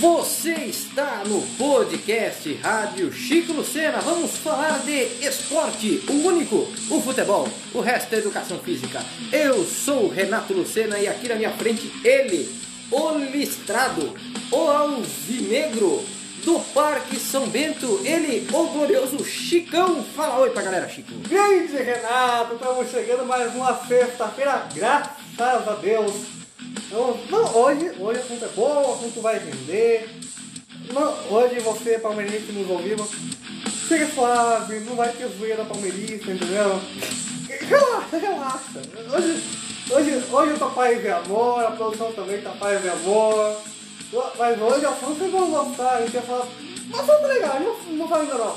Você está no podcast Rádio Chico Lucena. Vamos falar de esporte, o único, o futebol. O resto é educação física. Eu sou o Renato Lucena e aqui na minha frente ele, o listrado, o alvinegro do Parque São Bento, ele, o glorioso Chicão. Fala oi pra galera, Chico. Grande Renato, estamos chegando mais uma sexta-feira, graças a Deus. Não, não, hoje, hoje o assunto é bom, o assunto vai render. Não, hoje você, palmeirense, nos ouvindo, fica suave, não vai ter zoeira palmeirista, entendeu? Relaxa, relaxa. Hoje, hoje, hoje o papai vê amor, a produção também tá paz e amor. Mas hoje assunto vocês vão gostar, a gente vai falar. Mas assunto legal, não, não fala ainda não.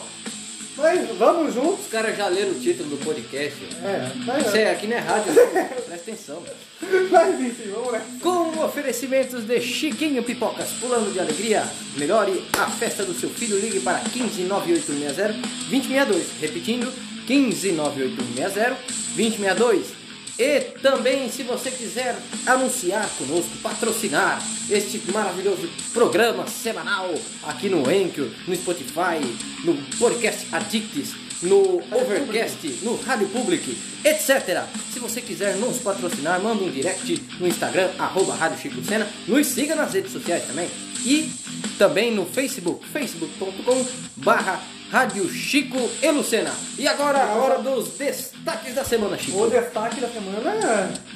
Mas vamos juntos. Os caras já leram o título do podcast. É, mas, Isso é, aqui não é rádio, não. presta atenção. mas enfim, vamos lá. Com oferecimentos de Chiquinho Pipocas, pulando de alegria, melhore a festa do seu filho. Ligue para 159860 2062. Repetindo, 159860 2062. E também, se você quiser anunciar conosco, patrocinar este maravilhoso programa semanal aqui no Anchor, no Spotify, no Podcast Addicts, no Overcast, no Rádio Public, etc. Se você quiser nos patrocinar, manda um direct no Instagram, arroba Rádio Chico Sena. Nos siga nas redes sociais também. E também no Facebook, facebook.com barra Rádio Chico e Lucena. E agora a hora dos destaques da semana, Chico. O destaque da semana é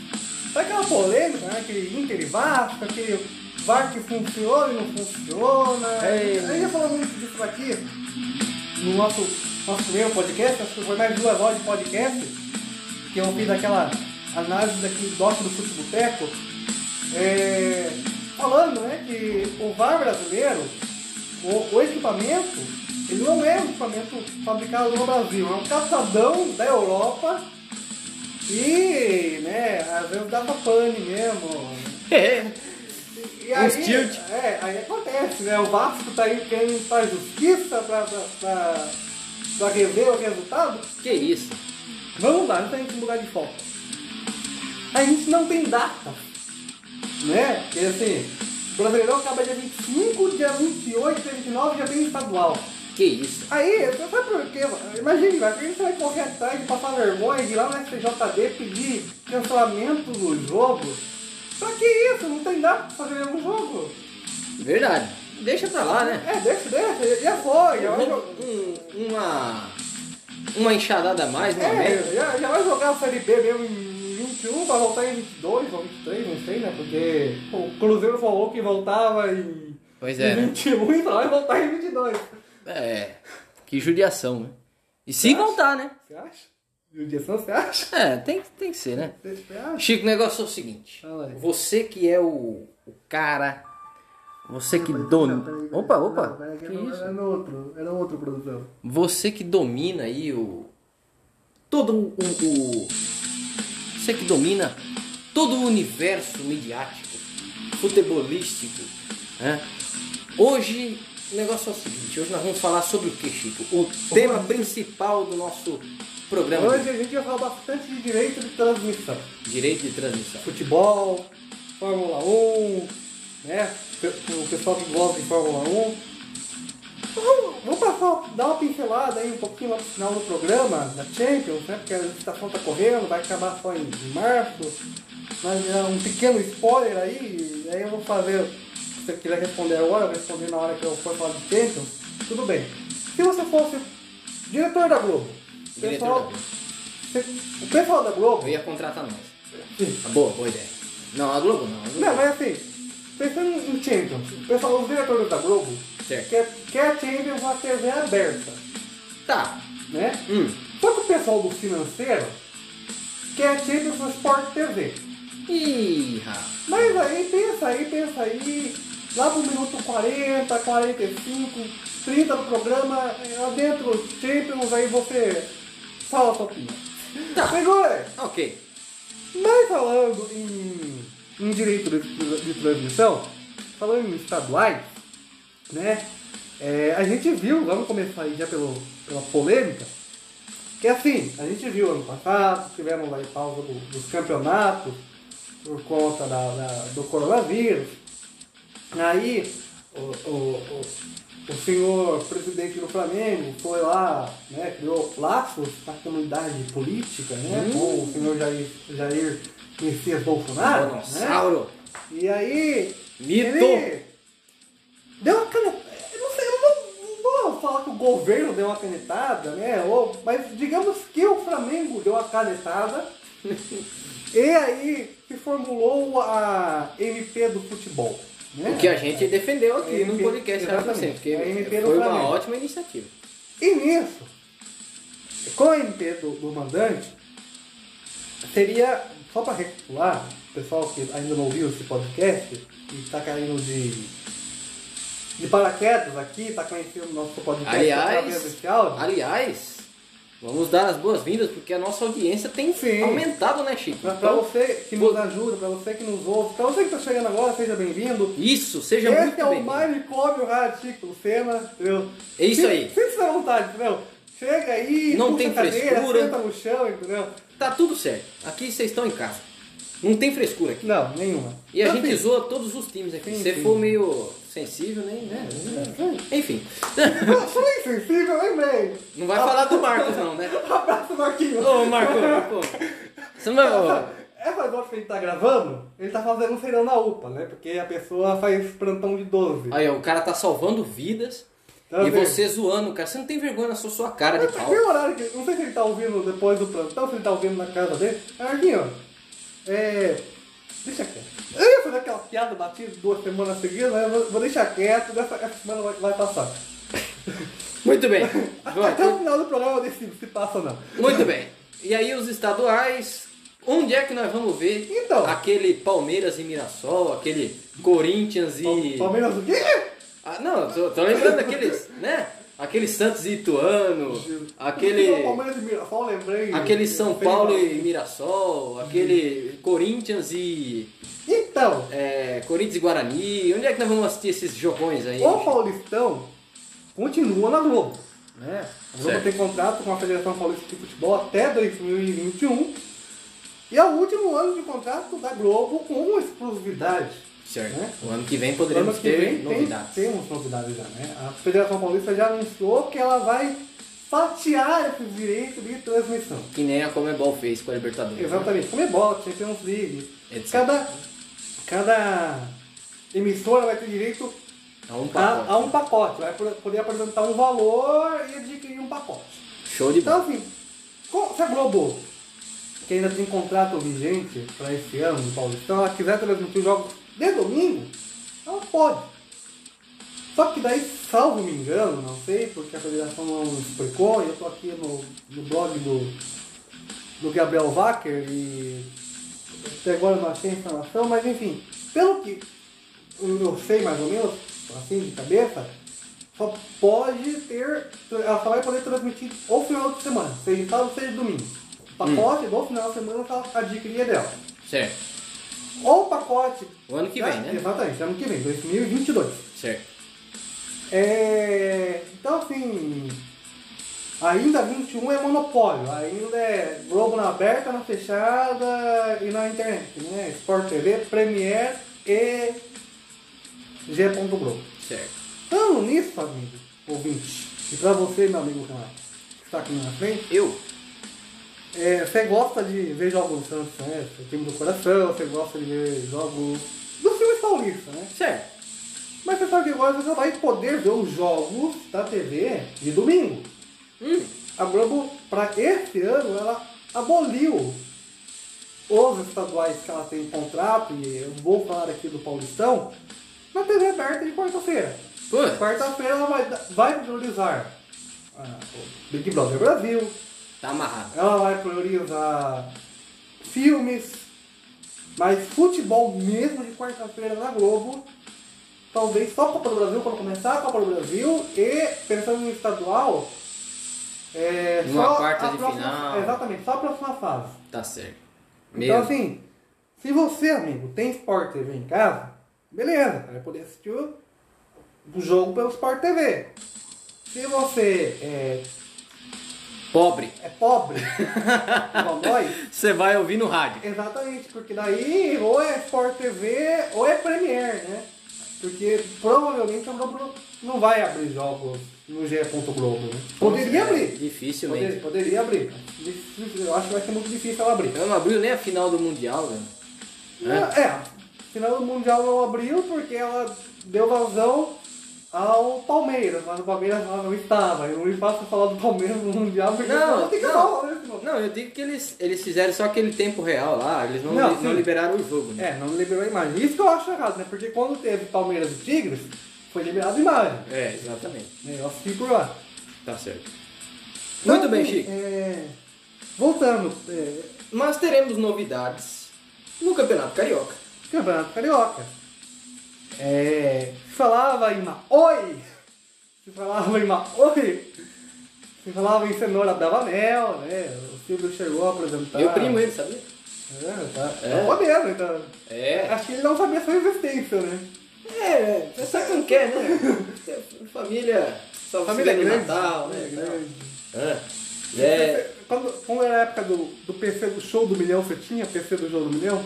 foi aquela polêmica, né? Aquele Inter e Vasco, aquele VAR que funciona e não funciona. Ei. A gente já falou muito disso aqui no nosso, nosso primeiro podcast, acho que foi mais duas horas de podcast, que eu fiz aquela análise daquele doc do Fute Boteco, é, falando né, que o VAR brasileiro, o, o equipamento, ele não é um equipamento fabricado no Brasil, é um caçadão da Europa e, né, às vezes dá pra pane mesmo. É. E aí, Uns tilt. É, aí acontece, né? O Vasco tá aí querendo fazer justiça pra, pra, pra, pra rever o resultado. Que isso? Vamos lá, antes da gente mudar de foco. A gente não tem data, né? Porque assim, o Brasileirão acaba dia 25, dia 28, dia 29 já tem estadual. Que isso? Aí, sabe por quê? Imagina, vai, a gente vai correr atrás de passar vergonha, de ir lá no STJD pedir cancelamento do jogo. Pra que isso? Não tem data pra fazer nenhum jogo. Verdade. Deixa pra lá, né? É, deixa, deixa, já foi. Já vai, Um- uma, uma enxadada a mais, uma é, já, já vai jogar a Série B mesmo em 21, vai voltar em 22 ou 23, não sei, né? Porque o Cruzeiro falou que voltava em, Pois em é, né? 21 e só vai voltar em 22. É, que judiação, né? E se acha? voltar, né? Você acha? Judiação, você acha? É, tem, tem que ser, né? Chico, o negócio é o seguinte. Você que é o, o cara, você que domina... Opa, opa, Não, peraí, que era, isso? era outro, era outro produção. Você que domina aí o... Todo o... o você que domina todo o universo midiático, futebolístico, né? Hoje, o negócio é o seguinte, hoje nós vamos falar sobre o que, Chico? O tema principal do nosso programa. Hoje a gente vai falar bastante de direito de transmissão. Direito de transmissão. Futebol, Fórmula 1, né? O pessoal que gosta de Fórmula 1. Vamos, vamos passar, dar uma pincelada aí um pouquinho lá pro final do programa da Champions, né? Porque a licitação tá correndo, vai acabar só em, março. Mas é um pequeno spoiler aí, aí eu vou fazer. Se você quiser responder agora, eu vou responder na hora que eu for falar de Champions. Tudo bem. Se você fosse diretor da Globo, o Diretor pessoal, da Globo. você- o pessoal da Globo. Eu ia contratar nós. Ah, Boa, boa ideia. Não, a Globo não. A Globo Não, mas assim, pensando em Champions, o pessoal, os diretores da Globo Certo. quer, quer a Champions na TV aberta, Tá. né? Hum. Só que o pessoal do financeiro quer a Champions no Sport TV. Ih, rapaz. Mas aí, pensa aí, pensa aí, lá pro minuto 40, 45, 30 do programa, é, lá dentro Champions, aí você fala a sua opinião. Tá. Pegou, é? Ok. Mas falando em, em direito de, de transmissão, falando em estaduais, né? é, a gente viu, vamos começar aí já pelo, pela polêmica, Que assim, a gente viu ano passado, tivemos aí pausa do- dos campeonatos por conta da, da- do coronavírus. Aí o, o, o, o senhor presidente do Flamengo foi lá, né, criou laços na comunidade política, né, com o senhor Jair, Jair Messias Bolsonaro. Né? Dinossauro. E aí. Mito. Deu uma canetada. Eu não sei, eu não, não vou falar que o governo deu uma canetada, né? Ou, mas digamos que o Flamengo deu uma canetada. e aí se formulou a MP do futebol. Né? O que a gente defendeu aqui É, no MP, podcast exatamente. Sempre, porque MP foi uma ótima iniciativa. E nisso, com a MP do, do mandante, seria, só para recapitular, o pessoal que ainda não ouviu esse podcast e está caindo de, de paraquedas aqui, está conhecendo o nosso podcast através Aliás, desse áudio. aliás, vamos dar as boas-vindas porque a nossa audiência tem Sim. aumentado, né, Chico? Para Então, você que nos ajuda, para você que nos ouve, para você que está chegando agora, seja bem-vindo. isso, seja Esse muito é o bem. Manicômio Rádio Chico Lucena, entendeu? É isso aí. Sinta-se à vontade, entendeu? Chega aí, Não tem cadeira, frescura. senta no chão, entendeu? Tá tudo certo. Aqui vocês estão em casa. Não tem frescura aqui. Não, nenhuma. E a gente assim, zoa todos os times aqui. Sim, Se você sim. for meio sensível, nem. Né? Enfim. Eu sou insensível, lembrei. Não vai falar do Marcos, não, né? Abraço, Marquinhos. Ô, Marcos, pô. Você não vai. Essa voz que ele tá gravando, ele tá fazendo um feirão na UPA, né? Porque a pessoa faz plantão de 12. Aí, ó, o cara tá salvando vidas. Tá e você zoando, cara. Você não tem vergonha na sua, sua cara de pau. Horário que. Não sei se ele tá ouvindo depois do plantão, se ele tá ouvindo na casa dele. É, Marquinhos, é. Deixa quieto. Eu ia fazer aquela piada batida duas semanas seguidas, mas eu vou, deixar quieto, dessa, essa semana vai, vai passar. Muito bem. Até o final do programa eu decido se passa ou não. Muito bem. E aí os estaduais, onde é que nós vamos ver Então. aquele Palmeiras e Mirassol, aquele Corinthians e. Palmeiras o quê? Ah, não, tô, tô lembrando aqueles, né? Aquele Santos e Ituano, aquele. Palmeiras e Mirassol, lembrei. Aquele São Paulo e Mirassol, aquele Corinthians e. Então, é, Corinthians e Guarani. Onde é que nós vamos assistir esses jogões aí? o Paulistão continua na Globo. Né? A Globo Certo. tem contrato com a Federação Paulista de Futebol até 2021. E é o último ano de contrato da Globo com exclusividade. Certo. Né? O ano que vem poderemos que ter vem tem- novidades. temos novidades já, né? A Federação Paulista já anunciou que ela vai fatiar esses direitos de transmissão. Que nem a Comebol fez com a Libertadores. né? Exatamente, como é bot, Champions League. Etc. Cada, cada emissora vai ter direito A um a, pacote. a um pacote, vai poder apresentar um valor e adquirir um pacote. Show de Então, bola. assim, co- se a Globo, que ainda tem contrato vigente para esse ano no Paulistão, ela quiser transmitir os jogos de domingo, ela pode. Só que daí, salvo me engano, não sei, porque a federação não explicou, e eu tô aqui no, no blog do, do Gabriel Wacker e até agora não achei a informação, mas enfim, pelo que eu sei mais ou menos, assim de cabeça, só pode ter, ela só vai poder transmitir o final de semana, seja sábado, seja domingo. O pacote do final de semana ela adquiria dela. Certo. Ou o pacote. O ano que da- vem, né? Exatamente, ano que vem, 2022. Certo. É, então assim, ainda 21 é monopólio, ainda é Globo na aberta, na fechada e na internet, né? Sport TV, Premiere e G. Globo. Certo. Falando nisso, amigo, ouvinte, e pra você, meu amigo Renato, que está aqui na frente, Eu? É, você gosta de ver jogos do Santos, né? O time do coração, você gosta de ver jogos do filme paulista, né? Certo. Mas você sabe que agora você vai poder ver os jogos da TV de domingo. Hum. A Globo, para esse ano, ela aboliu os estaduais que ela tem em contrato, e eu vou falar aqui do Paulistão, na TV aberta de quarta-feira. Quarta-feira ela vai, vai priorizar ah, o Big Brother Brasil, Tá amarrado. ela vai priorizar filmes, mas futebol mesmo de quarta-feira na Globo, talvez só Copa do Brasil quando começar a Copa do Brasil e pensando no estadual, é, Numa só quarta a de próxima- final. Exatamente, só a próxima fase. Tá certo. Então assim, se você, amigo, tem Sport TV em casa, beleza, vai poder assistir o, o jogo pelo Sport TV. Se você é, Pobre. é pobre, igual nós, Você vai ouvir no rádio. exatamente, porque daí ou é Sport TV ou é Premiere, né? Porque provavelmente a Globo não vai abrir jogos no GE. Globo, né? Poderia abrir. Dificilmente. Poderia, poderia abrir. Eu acho que vai ser muito difícil ela abrir. Ela não abriu nem a final do Mundial, velho. Não, É, final do Mundial não abriu porque ela deu vazão ao Palmeiras, mas o Palmeiras não estava. Eu não faço falar do Palmeiras no Mundial porque Não, não tem que não. falar, né? Não, eu digo que eles, eles fizeram só aquele tempo real lá, eles não, Não, li- não liberaram o jogo, né? É, não liberou a imagem. Isso que eu acho errado, né? Porque quando teve Palmeiras e Tigres, foi liberada a imagem. É, exatamente. Né? Eu assisti por lá. Tá certo. Então, Muito bem, Chico. é, Voltando, é, Mas teremos novidades no Campeonato Carioca. Campeonato Carioca. É, falava em Maoi, se falava em Maoi, se falava em cenoura Bravanel, né? O Silvio chegou a apresentar. Meu primo ele, sabia? É, tá, É. tá podendo, então. É. Acho que ele não sabia sua existência, né? É, você sabe como que é, né? Família, só Família grande. Natal, né? Grande. É. É. Quando, quando era a época do, do PC do show do milhão, você tinha PC do jogo do milhão?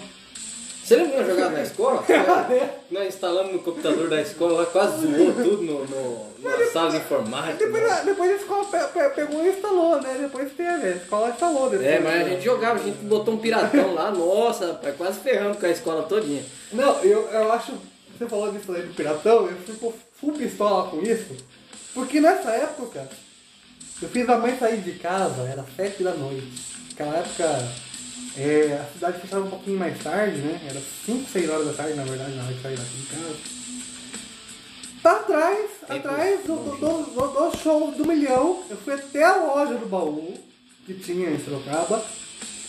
Você lembra que nós jogávamos na escola? nós instalamos no computador da escola, lá, quase zoou tudo no, no, na sala de informática. Depois, a- depois a escola pe- pe- pegou e instalou, né? Depois teve, a escola instalou depois. É, mas a gente jogava, a gente botou um piratão lá, nossa, rapaz, quase ferrando com a escola todinha. Não, eu, eu acho. Você falou disso aí do Piratão, eu fico full pistola com isso. Porque nessa época, eu fiz a mãe sair de casa, era sete da noite. Naquela época, é, a cidade fechava um pouquinho mais tarde, né? Era 5, 6 horas da tarde, na verdade, na hora de sair daqui de casa. Tá atrás, atrás do, do, do, do- show do milhão, eu fui até a loja do baú, que tinha em Sorocaba.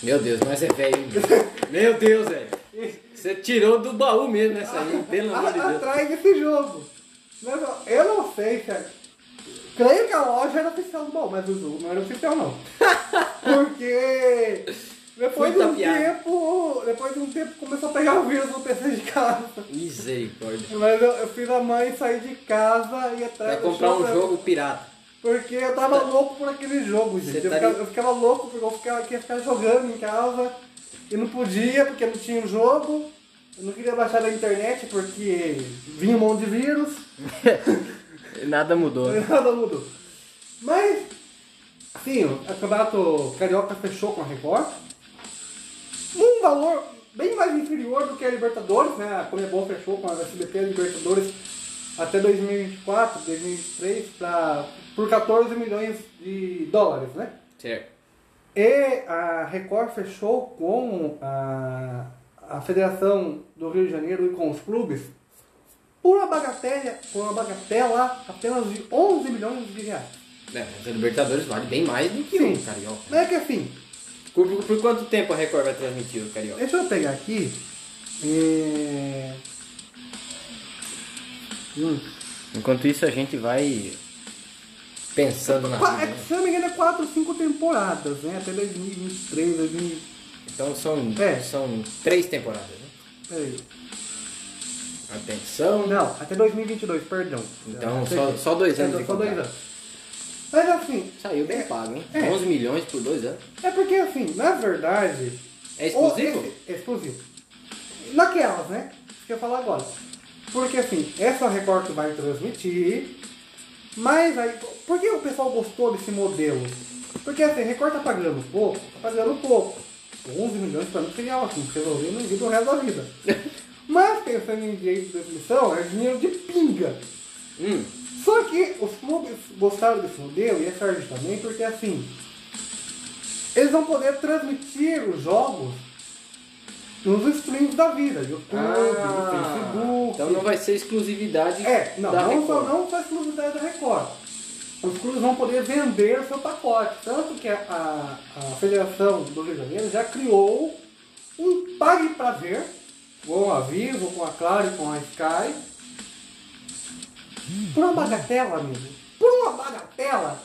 Meu Deus, mas é velho. Meu Deus, velho. Você tirou do baú mesmo essa aí, pelo amor de Deus. atrás desse jogo. Eu não sei se é... Creio que a loja era oficial do baú, mas o jogo não era oficial não. Porque depois de um tempo. Depois de um tempo começou a pegar o vírus no PC de casa. Misericórdia. Mas eu, eu fiz a mãe sair de casa e atrás do comprar um pra- jogo pirata. Porque eu tava louco por aquele jogo, gente. Eu tá ficava, eu ficava louco porque eu ficava, queria ficar jogando em casa e não podia porque não tinha o jogo. Eu não queria baixar da internet porque vinha um monte de vírus. Nada mudou. Nada mudou. Mas, sim, o campeonato carioca fechou com a Record. Um valor bem mais inferior do que a Libertadores, né? A Comebol fechou com a SBT a Libertadores até 2024, 2023, pra, por 14 milhões de dólares, né? Certo. E a Record fechou com a, a Federação do Rio de Janeiro e com os clubes por uma bagatela, por uma bagatela apenas de 11 milhões de reais. É, mas a Libertadores vale bem mais do que Sim. o Carioca. É que assim, Por, por quanto tempo a Record vai transmitir o Carioca? deixa eu pegar aqui. é, Hum. Enquanto isso a gente vai pensando na é né? que, se eu não me engano, é 4 ou 5 temporadas, né? Até 2023, 2000. Então são, É. são três temporadas, né? Peraí. Atenção. Não, até 2022, perdão. Então, Até só- só dois anos Só dois anos. Mas assim, Saiu bem pago, hein? É. 11 milhões por dois anos. é porque assim, na verdade. É exclusivo? esse- É exclusivo. Naquelas, né? Que eu falar agora. Porque assim, essa Record que vai transmitir. Mas aí. Por que o pessoal gostou desse modelo? Porque assim, Record tá pagando pouco, tá pagando pouco. 11 milhões pra mim seria ótimo, resolver no vida o resto da vida. Mas pensando em direito de transmissão, é dinheiro de pinga. Hum. Só que os clubes gostaram desse modelo e a Sérgio também, porque assim, eles vão poder transmitir os jogos nos streams da vida, YouTube, Facebook. então não vai ser exclusividade É, não, da não, só, Record. não só exclusividade da Record. Os clubes vão poder vender o seu pacote. Tanto que a, a, a Federação do Rio de Janeiro já criou um Pague para Ver, com a Vivo, com a Claro e com a Sky. Por uma bagatela, amigo. Por uma bagatela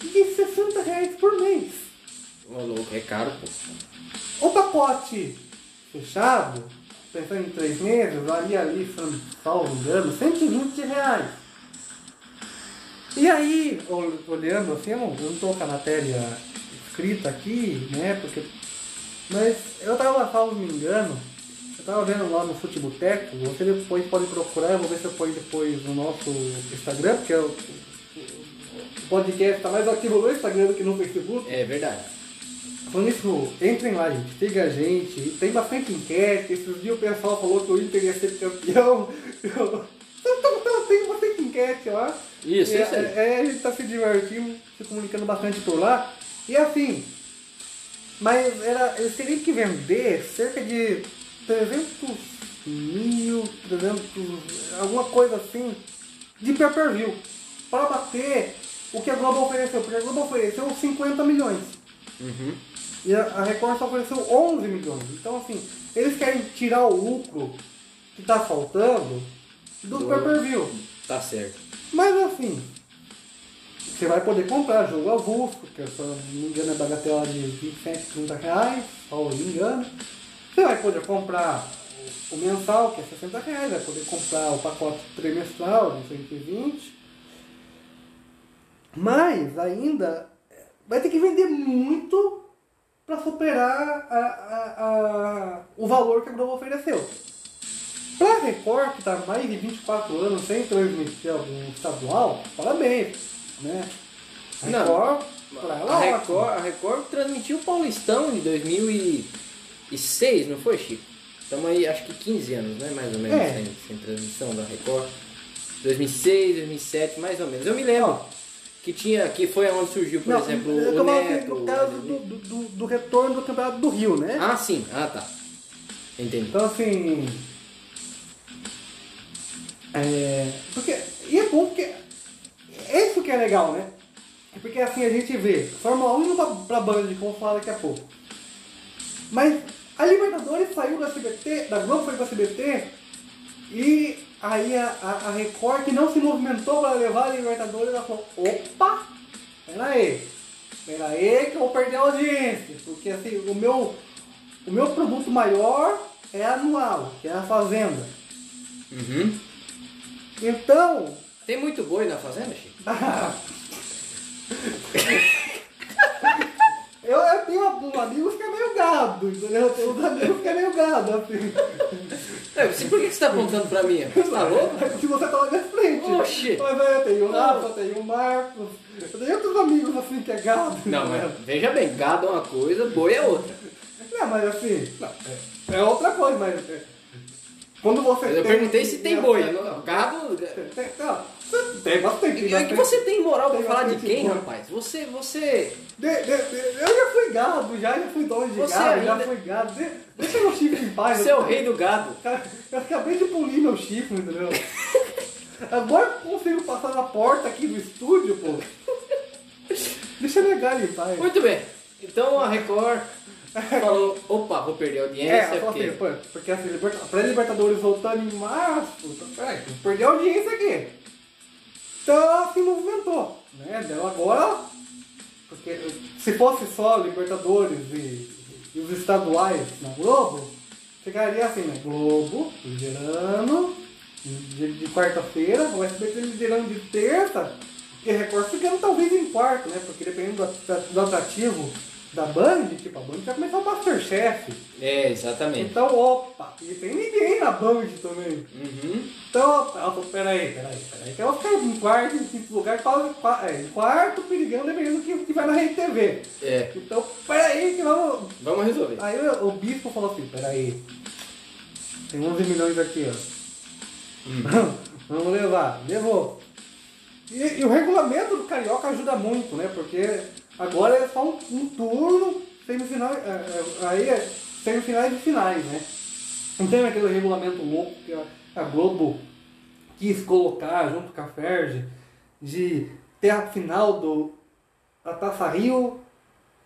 de 60 reais por mês. Ô, louco, é caro, pô. O pacote fechado, pensando em três meses, valia ali, salvo engano, 120 reais. E aí, ol- olhando assim, eu não, eu não tô com a matéria escrita aqui, né? Porque. Mas eu tava, salvo me engano, eu tava vendo lá no Futeboteco, você depois pode procurar, eu vou ver se eu ponho depois no nosso Instagram, porque o, o- o podcast tá mais ativo no Instagram do que no Facebook. É verdade. Falando isso, entrem lá, gente, siga a gente, tem bastante enquete, esses dias o pessoal falou que o Inter ia ser campeão. Eu- Então, então, Tem bastante enquete lá. Isso, é, isso aí. é, a gente tá se divertindo, se comunicando bastante por lá. E assim, mas era, eles teriam que vender cerca de 300 mil, 300, alguma coisa assim, de pay per view. Para bater o que a Globo ofereceu. Porque a Globo ofereceu 50 milhões. Uhum. E a a Record só ofereceu 11 milhões. Então, assim, eles querem tirar o lucro que tá faltando do Do- pay per view. Tá certo. Mas assim, você vai poder comprar jogo avulso, que se não me engano é bagatela de 27, 30 reais, se não me engano. Você vai poder comprar o, mensal, que é 60 reais, vai poder comprar o pacote trimestral de 120. Mas ainda vai ter que vender muito para superar a- a- a- o valor que a Globo ofereceu. Pra Record, que está mais de 24 anos sem transmitir algum estadual, parabéns. Né? A Não. Record, pra ela, A é Record, ótimo. a Record transmitiu o Paulistão de 2006, não foi, Chico? Estamos aí, acho que 15 anos, né? Mais ou menos, É. sem, sem transmissão da Record. 2006, 2007, mais ou menos. Eu me lembro que tinha, que foi onde surgiu, por Não, exemplo, eu o Neto. do caso o- do, do, do- retorno do campeonato do Rio, né? Ah, sim. Ah, tá. Entendi. Então assim. É, porque, e é bom porque. É isso que é legal, né? Porque assim a gente vê Fórmula 1 indo pra, pra Band, como falar daqui a pouco. Mas a Libertadores saiu da CBT, da Globo foi pra CBT, e aí a, a, a Record que não se movimentou para levar a Libertadores, ela falou, opa, pera aí, pera aí que eu vou perder a audiência, porque assim, o meu, o meu produto maior é anual, que é a Fazenda. Uhum. Então, Tem muito boi na fazenda, Chico? eu, eu tenho alguns amigos que é meio gado, entendeu? Eu tenho uns amigos que é meio gado, assim. É, por que que você tá apontando pra mim? Você tá louco? Se você tá na minha frente. Oxi. Mas aí eu tenho o Rafa, eu tenho o Marcos, eu tenho outros amigos assim que é gado. Não, né? mas veja bem, gado é uma coisa, boi é outra. Não, mas assim, não, é, é outra coisa, mas. é, quando você Eu tem- perguntei se tem boi. Gado. Tem, não, tem bastante. É que você tem moral pra Tem falar de quem, rapaz? Você, você. De- de- de- eu já fui gado, já, já fui dono de Você gado, já ainda- fui gado. De, deixa meu chifre em paz. Você é o rei do gado. Cara, eu acabei de polir meu chifre, entendeu? Agora eu consigo passar na porta aqui do estúdio, pô. Deixa negar em paz. Muito bem. Então a Record falou, opa, vou perder a É, audiência. falou porque... assim, porque assim, liberta, pré-libertadores voltando em março, então, peraí, perder a audiência aqui. Então se movimentou, né? Deu agora, porque se fosse só Libertadores e, e os estaduais na Globo, ficaria assim, né? Globo, liderando, de, de quarta-feira, o SBT liderando de terça, e Record ficando talvez em quarto, né? Porque dependendo do, do atrativo da Band, tipo, a Band vai começar o Masterchef. É, exatamente. Então, opa, e tem ninguém na Band também. Uhum. Então, ela falou, peraí, peraí, peraí. Então ela fica em quarto, em quinto lugar, quase, qua- é, em quarto, perigando, dependendo do que, que vai na Rede TV. É, Então, peraí, que vamos... vamos resolver. Aí o, bispo falou assim, peraí, tem 11 milhões aqui, ó. vamos levar, levou. E, e o regulamento do Carioca ajuda muito, né? Porque agora é só um, um turno, semifinal, é, é, aí é semifinais e finais, né? Não tem aquele regulamento louco que a, Globo quis colocar junto com a Ferge de ter a final do, da Taça Rio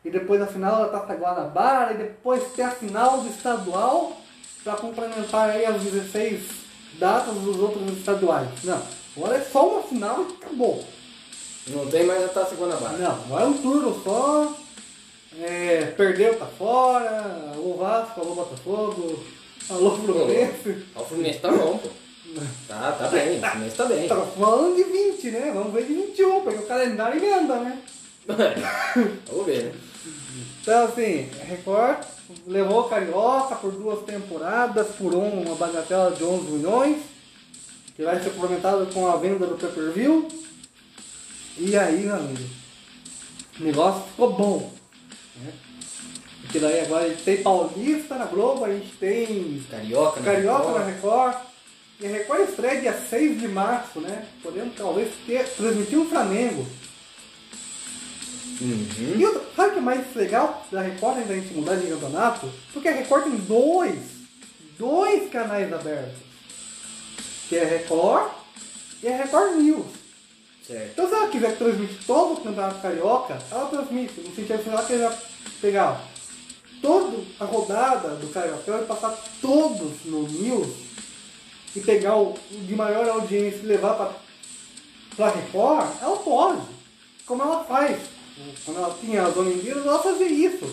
e depois a final da Taça Guanabara e depois ter a final do estadual para complementar aí as 16 datas dos outros estaduais. Não, agora é só uma final e acabou. Não tem mais a Taça Guanabara. Não, agora é um turno só. É, perdeu, tá fora. Alô Vasco, alô Botafogo, alô Fluminense. O Fluminense tá bom, pô. Tá, tá bem, esse mês tá bem. Tá falando de 20, né? Vamos ver de 21, porque o calendário emenda, né? Vamos ver, né? Então, assim, Record levou o Carioca por duas temporadas, por um, uma bagatela de 11 milhões, que vai ser complementado com a venda do pay-per-view. E aí, meu amigo, o negócio ficou bom. Né? Porque daí agora a gente tem Paulista na Globo, a gente tem Carioca, né? Carioca na Record. E a Record estreia dia 6 de março, né? Podemos talvez ter, transmitir o Flamengo. Uhum. E outra, sabe o que é mais legal da Record ainda a gente mudar de campeonato? Porque a Record tem dois, dois canais abertos. Que é a Record e a Record News. Certo. Então se ela quiser transmitir todo o campeonato carioca, ela transmite. No sentido que ela quiser pegar toda a rodada do Carioca e passar todos no News e pegar o de maior audiência e levar para pra Record, ela pode. Como ela faz. Quando ela tinha a Dona Indira, ela fazia isso.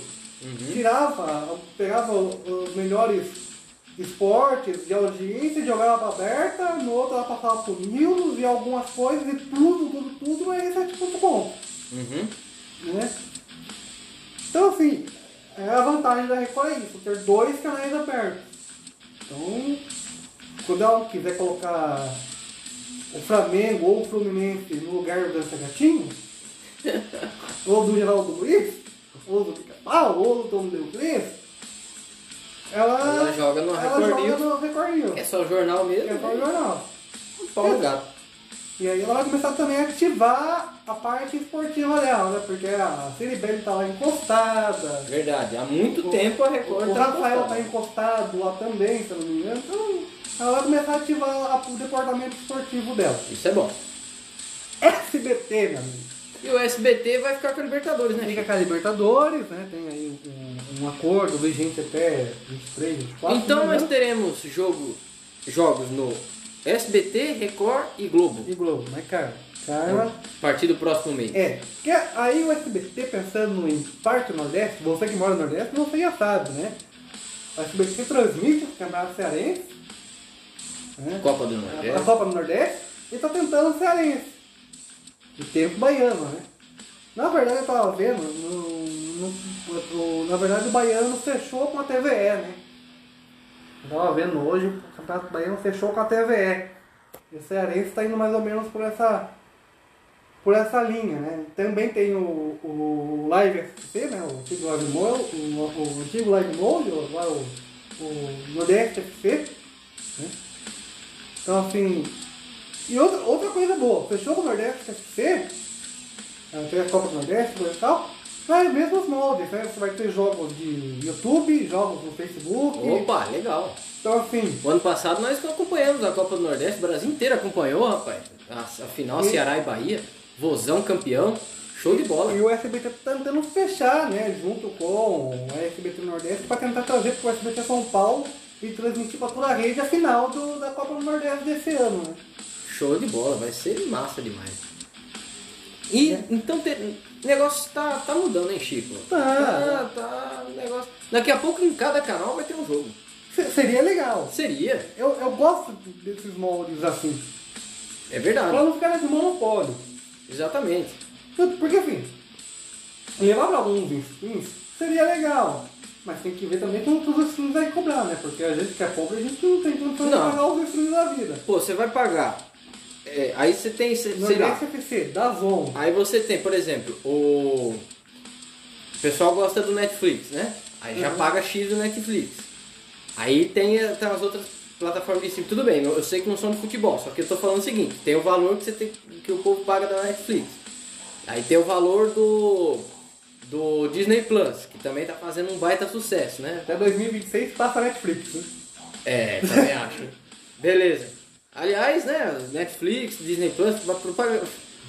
Tirava, pegava os melhores esportes de audiência, jogava pra aberta, no outro ela passava pro News e algumas coisas e tudo, tudo, tudo, mas isso é tipo. Uhum. Né? Então assim, é a vantagem da Record é isso, ter dois canais abertos. Então, quando ela quiser colocar o Flamengo ou o Fluminense no lugar do Dança Gatinho, ou do Geraldo Luiz, ou do Pica-Pau, ou do Tom Leoclis, ela, Ela joga no ela Record joga News. no Record News. É só jornal mesmo. É só o jornal. Pau no gato. E aí ela vai começar também a ativar a parte esportiva dela, né? Porque a Ciribelli tá lá encostada, Verdade. Há muito tempo a Record o tá Rafael tá encostado lá também, se eu não me engano. Então ela vai começar a ativar o departamento esportivo dela. Isso é bom. SBT, meu amigo. E o SBT vai ficar com a Libertadores, né? Fica com a Libertadores, né? Tem aí um, um acordo vigente até 23, 24. Então me nós teremos jogo, jogos no SBT, Record e Globo. E Globo, mas cara, cara. A partir do próximo mês. É, porque aí o SBT pensando em parte do Nordeste, você que mora no Nordeste, você já sabe, né? O SBT transmite o Campeonato Cearense, né? Copa do a Nordeste. Copa do Nordeste, e tá tentando o Cearense. E tem o Baiano, né? Na verdade eu tava vendo, no, no- na verdade o Baiano fechou com a TVE, né? Eu tava vendo hoje, o Campeonato Baiano fechou com a TVE. E o Cearense está indo mais ou menos por essa, por essa linha, né? Também tem o, o Live FC, né? O antigo Live Mode, o, o antigo Live Mode, o, o, o Nordeste FC, né? Então assim. E outra, outra coisa boa, fechou com o Nordeste FC, eh, tem a Copa do Nordeste coisa e tal, vai mesmos moldes, né? Você vai ter jogos de YouTube, jogos no Facebook. Opa, legal. Então assim, O ano passado nós acompanhamos a Copa do Nordeste, o Brasil inteiro acompanhou, rapaz. A, a final E- Ceará e Bahia, Vozão campeão, show de bola. E o SBT tá tentando fechar, né, junto com o SBT Nordeste, para tentar trazer para o SBT São Paulo e transmitir para toda a rede a final do, da Copa do Nordeste desse ano. Né? Show de bola, vai ser massa demais. E então te- o negócio tá, tá mudando, hein, Chico? Tá. tá, tá, negócio. Daqui a pouco em cada canal vai ter um jogo. Se- Seria legal. Seria, Eu, eu gosto desses moldes assim, é verdade. não ficar nesse monopólio. Exatamente. Porque assim, levar para alguns streams seria legal. Mas tem que ver também quanto os streams vai cobrar, né? Porque a gente que é pobre, a gente não tem Não. pagar os streams da vida. Pô, você vai pagar. É, aí você tem, sei sei lá. Nordeste FC, da Zon. Aí você tem, por exemplo, o. O pessoal gosta do Netflix, né? Aí já Uhum. paga X do Netflix. Aí tem, tem as outras plataformas de streaming. Tudo bem, eu sei que não são de futebol, só que eu tô falando o seguinte, tem o valor que você tem que o povo paga da Netflix. Aí tem o valor do. do Disney Plus, que também tá fazendo um baita sucesso, né? Até 2026 passa a Netflix, né? É, também acho. Beleza. Aliás, né, Netflix, Disney Plus, propagar.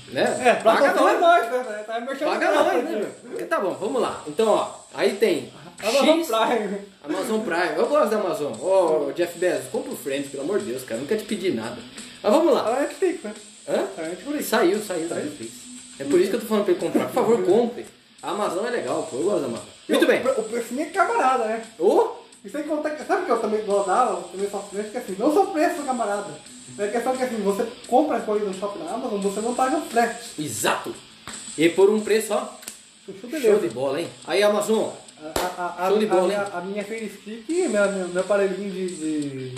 Né? É, paga nós. nós, né? Tá Paga nós, né, meu? Tá bom, vamos lá. Então, ó, aí tem Amazon X, Prime. Amazon Prime. Eu gosto da Amazon. Ô, Jeff Bezos, compra o Friends, pelo amor de Deus, cara. Nunca te pedi nada. Mas vamos lá. A Netflix, né? Hã? A Netflix. Saiu, saiu da Netflix. É por isso que eu tô falando pra ele comprar. Por favor, compre. A Amazon é legal, pô. Eu gosto da Amazon. Muito bem. O precinho é camarada, né? Ô, E sem contar que, sabe que eu também gostava, eu também sofro preço, que assim, não só preço, camarada. É a questão que assim, você compra as coisas no shopping na Amazon, você não paga o frete. Exato. E por um preço, ó, Show de bola, hein? Aí, Amazon, A, a, a, Show de a bola, minha, hein? a minha Fire meu, meu aparelhinho de, de,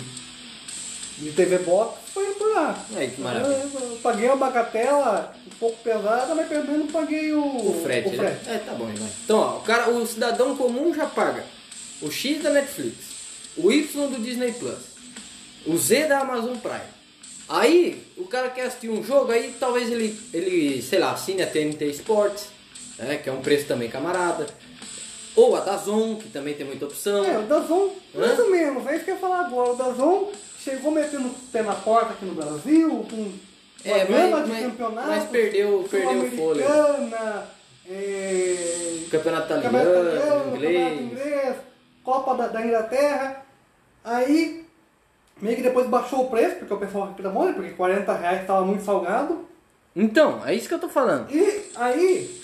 de TV Box foi por lá. Aí, que maravilha. Eu, eu paguei uma bagatela um pouco pesada, mas pelo menos paguei o, o frete, né? É, tá bom, vai. Então, ó, o, cara, o cidadão comum já paga o X da Netflix, o Y do Disney Plus, o Z da Amazon Prime. Aí, o cara quer assistir um jogo, aí talvez ele, ele sei lá, assine a TNT Sports, né, que é um preço também camarada. Ou a Dazon, que também tem muita opção. É, o Dazon, mais ou menos, é isso que eu ia falar agora. O Dazon chegou metendo o pé na porta aqui no Brasil, com É, gama de mas- campeonatos. mas perdeu- perdeu o fôlego. É, Campeonato Campeonato italiano, italiano, inglês. Campeonato inglês, Copa da, da Inglaterra. Aí, meio que depois baixou o preço, porque o pessoal reclamou, né? Porque 40 reais estava muito salgado. Então, é isso que eu tô falando. E aí,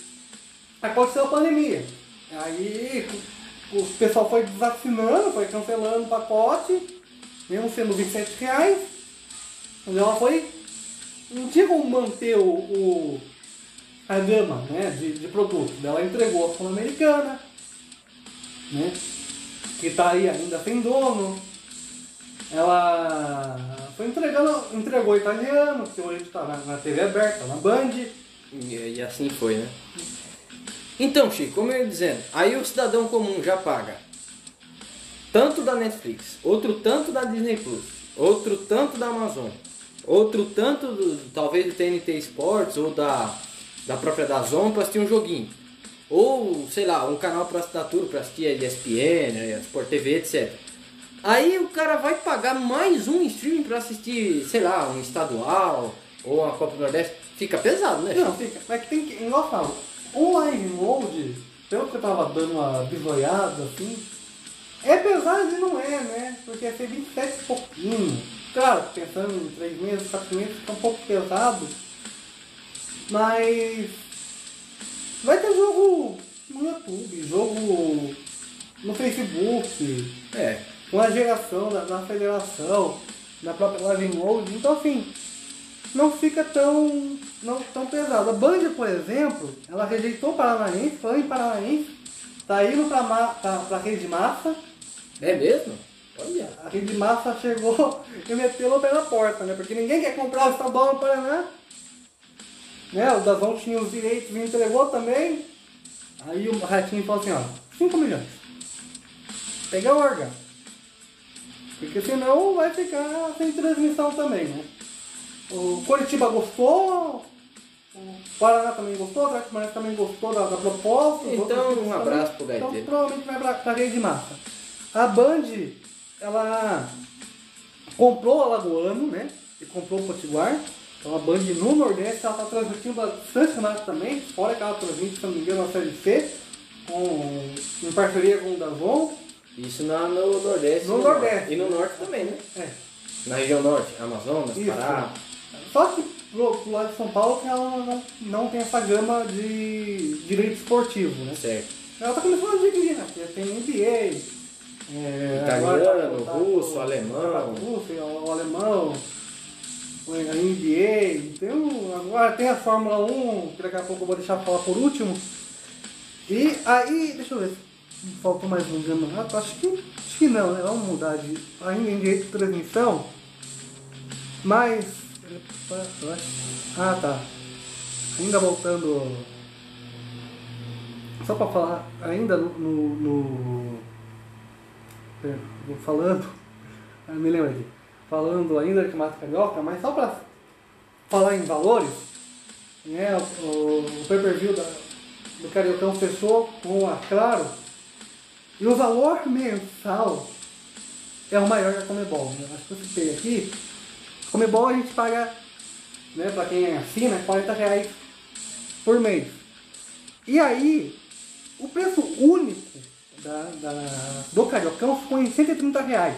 aconteceu a pandemia. Aí, o o pessoal foi desassinando, foi cancelando o pacote, mesmo sendo 27 reais. Mas ela foi. Não tinha como manter o, o- a gama né, de, de produtos. Ela entregou a Sul-Americana, né, que está aí ainda sem dono. Ela foi entregando, entregou italiano, que hoje está na, na TV aberta, na Band. E, e assim foi, né? Então, Chico, como eu ia dizendo, aí o cidadão comum já paga tanto da Netflix, outro tanto da Disney Plus, outro tanto da Amazon, outro tanto do, talvez do TNT Sports ou da, da própria Dazon para assistir um joguinho. Ou, sei lá, um canal para assinatura para assistir a ESPN, a Sport TV, etc. Aí o cara vai pagar mais um streaming para assistir, sei lá, um estadual ou uma Copa do Nordeste. Fica pesado, né? Não, fica. Mas que tem que. Igual eu falo, o live mode, pelo que eu tava dando uma bisoiada assim, é pesado e não é, né? Porque é ser 27 e pouquinho. Claro, pensando em 3 meses, 4 meses, fica um pouco pesado. Mas. Vai ter jogo no YouTube, jogo no Facebook, É. com a geração da, da federação, da própria Live Mode. Então, assim, não fica tão, não, tão pesado. A Band, por exemplo, ela rejeitou o Paranaense, falou em Paranaense, tá indo pra, pra, pra Rede Massa. É mesmo? Olha. A Rede Massa chegou e meteu o pé na porta, né? Porque ninguém quer comprar o estadual no Paraná. Né? O Dazon tinha os direitos e entregou também. Aí o Ratinho falou assim, ó, 5 milhões. Pegar o órgão. Porque senão vai ficar sem transmissão também, né? O Curitiba gostou, o Paraná também gostou, o Atlético Paranaense também gostou da, da proposta. os Então, um abraço também. pro Gaiteiro. Então provavelmente vai pra, pra rede massa. A Band, ela comprou o Alagoano, né? E comprou o Potiguar. Então a Band no Nordeste, ela tá transmitindo bastante campeonato também, fora que ela transmite, se não me engano, a Série C, com, em parceria com o Dazon. Isso na, no Nordeste. No e Nordeste. Norte. E no Norte também, né? É, Na região Norte, Amazonas, Isso. Pará. Só que pro, pro lado de São Paulo que ela não, não tem essa gama de direito esportivo, né? Certo. Ela tá começando a adquirir, né? Porque tem NBA, é, Italiano, agora tá- tá russo, alemão. tá com o russo, o, o alemão, a NBA, tem um, agora tem a Fórmula 1, que daqui a pouco eu vou deixar falar por último. E aí, deixa eu ver, faltou mais um campeonato, acho que, acho que não, né? Vamos mudar de, ainda em direito de transmissão, mas, ah tá, ainda voltando só pra falar, ainda no. no, é, falando. me lembro aqui. Falando ainda de Mata Carioca, mas só pra falar em valores, né, o, o pay-per-view da- do Cariocão fechou com a Claro. E o valor mensal é o maior da Comebol. Né? Acho que eu citei aqui. Comebol a gente paga, né, pra quem assina, 40 reais por mês. E aí, o preço único da, da- do Cariocão ficou em 130 reais.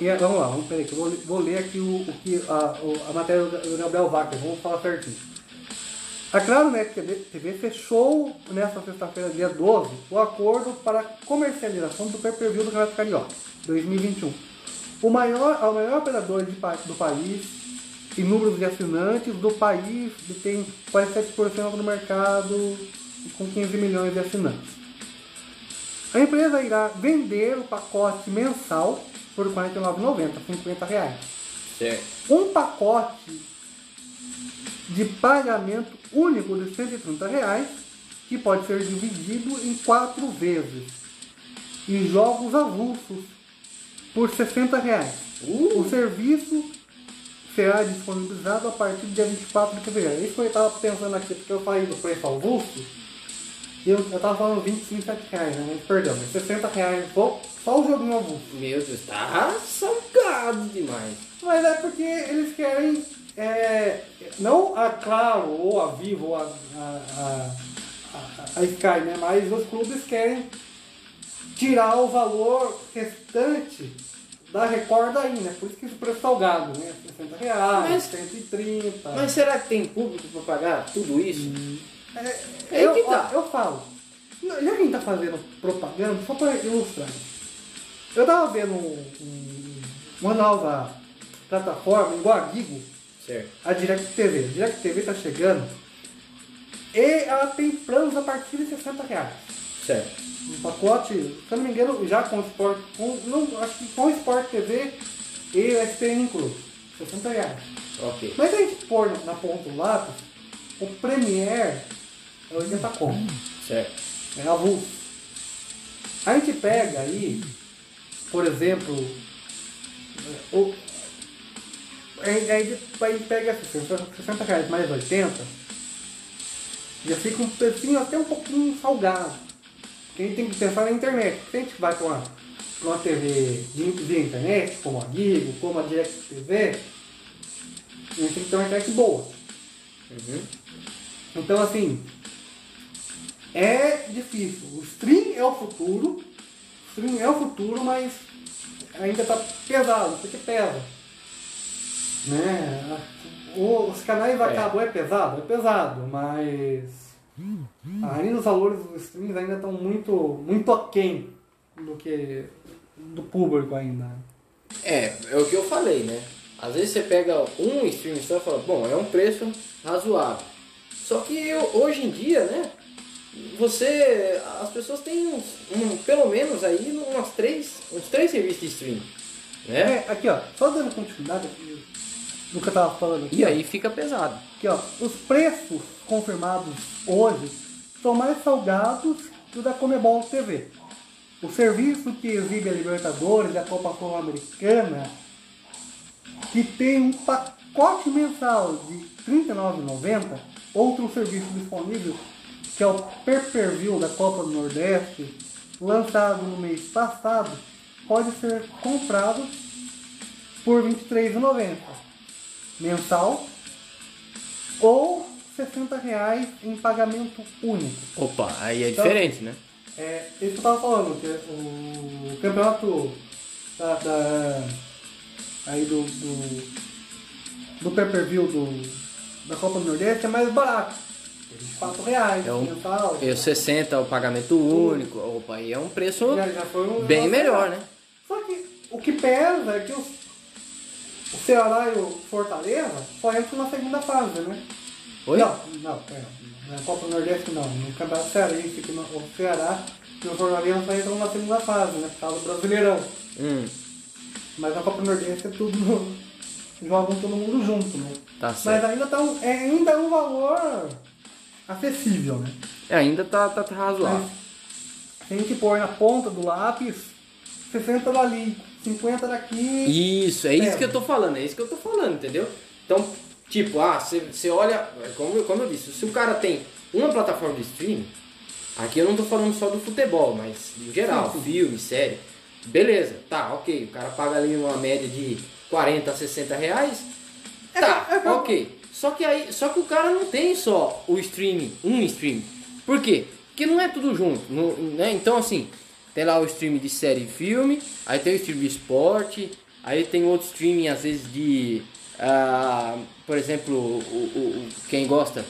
E, aí, vamos lá, vamos, peraí, que eu vou, vou ler aqui o, o que, a, a matéria do Gabriel Wagner, vamos falar certinho. A Claro Net TV fechou nesta sexta-feira, dia 12, o acordo para comercialização do pay-per-view do Campeonato Carioca 2021. O maior, o maior operador de, do país em números de assinantes do país tem 47% do mercado com 15 milhões de assinantes. A empresa irá vender o pacote mensal por R$ 49,90, 50 reais. Certo. Um pacote de pagamento único de 130 reais, que pode ser dividido em quatro vezes. E jogos avulsos por 60 reais. Uh. O serviço será disponibilizado a partir do dia 24 de fevereiro. Isso que eu estava pensando aqui, porque eu falei do preço avulso. E eu, estava falando 25 reais, né? Mas, perdão, 60 reais só, só o joguinho avulso. Meu Deus, tá salgado demais. Mas é porque eles querem é, não a Claro ou a Vivo ou a, a, a, a, Sky, né? mas os clubes querem tirar o valor restante da Record aí, né? Por isso que o preço é salgado, né? 60 reais, Mas- 130. Mas será que tem público pra pagar tudo isso? É, Aí eu, tá. ó, eu falo, já que a gente tá fazendo propaganda, só para ilustrar. Eu tava vendo um, um- uma nova plataforma, igual a Gigo, Certo. a Direct TV. A Direct TV tá chegando e ela tem planos a partir de 60 reais. Certo. Um pacote, se eu não me engano, já com o Sport, com, não, acho que com o Sport TV e o SPN incluso. 60 reais. Ok. Mas se a gente pôr na ponta do lápis, o Premiere é 80 conto. Certo. É avulso. A gente pega aí, por exemplo, o, aí, aí a gente pega 60, 60 reais mais 80, já fica um precinho até um pouquinho salgado. Porque a gente tem que pensar na internet. Se a gente vai para uma, pra uma TV de, via internet, como a Gigo, como a Direct TV, a gente tem que ter uma internet boa. Uhum. Então, assim, é difícil. O stream é o futuro, o stream é o futuro, mas ainda tá pesado, porque pesa. Né? O- Os canais É. cabo é pesado? É pesado, mas ainda os valores dos streams ainda estão muito, muito aquém do que do público ainda. É, é o que eu falei, né? Às vezes você pega um stream só e fala, bom, é um preço razoável. Só que eu- hoje em dia, né? Você. As pessoas têm uns, um, pelo menos aí umas três, uns três serviços de stream. Né? É, aqui ó, só dando continuidade aqui do que eu tava falando aqui. E ó. aí fica pesado. Aqui, ó, os preços confirmados hoje são mais salgados que o da Comebol TV. O serviço que exibe a Libertadores e a Copa Sul-Americana, que tem um pacote mensal de R$ 39,90, outro serviço disponível, que é o pay-per-view da Copa do Nordeste, lançado no mês passado, pode ser comprado por R$ 23,90 mensal ou 60 reais em pagamento único. Opa, aí é Então- diferente, né? É, isso que eu tava falando, que o campeonato da, da- aí do, do, do pay-per-view da Copa do Nordeste é mais barato. 24 reais É um- mensal. E o 60 o pagamento único. Opa, aí é um preço Já- já um bem melhor, né? Só que o que pesa é que os, o Ceará e o Fortaleza só entram na segunda fase, né? Oi? Não, não, pera. Na Copa do Nordeste não. No Campeonato Cearense, que o Ceará e o Fortaleza só entram na segunda fase, né? Por causa do Brasileirão. Hum, Mas na Copa do Nordeste é tudo. jogam todo mundo junto, né? tá Mas certo. ainda, tá um, é ainda um valor acessível, né? É, ainda tá, tá, tá razoável. Mas se a gente pôr na ponta do lápis, 60 dali, 50 daqui. Isso, é isso É. que eu tô falando, é isso que eu tô falando, entendeu? Então, tipo, ah, você olha, como, eu- como eu disse, se o cara tem uma plataforma de streaming, aqui eu não tô falando só do futebol, mas em geral, Sim, sim. filme, série, beleza, tá, ok, o cara paga ali uma média de 40 a 60 reais, tá, É, é, é. ok. Só que aí, só que o cara não tem só o streaming, um streaming. Por quê? Porque não é tudo junto, não- né? Então assim, tem lá o streaming de série e filme, aí tem o streaming de esporte, aí tem outro streaming às vezes de, ah, por exemplo, o, o- quem gosta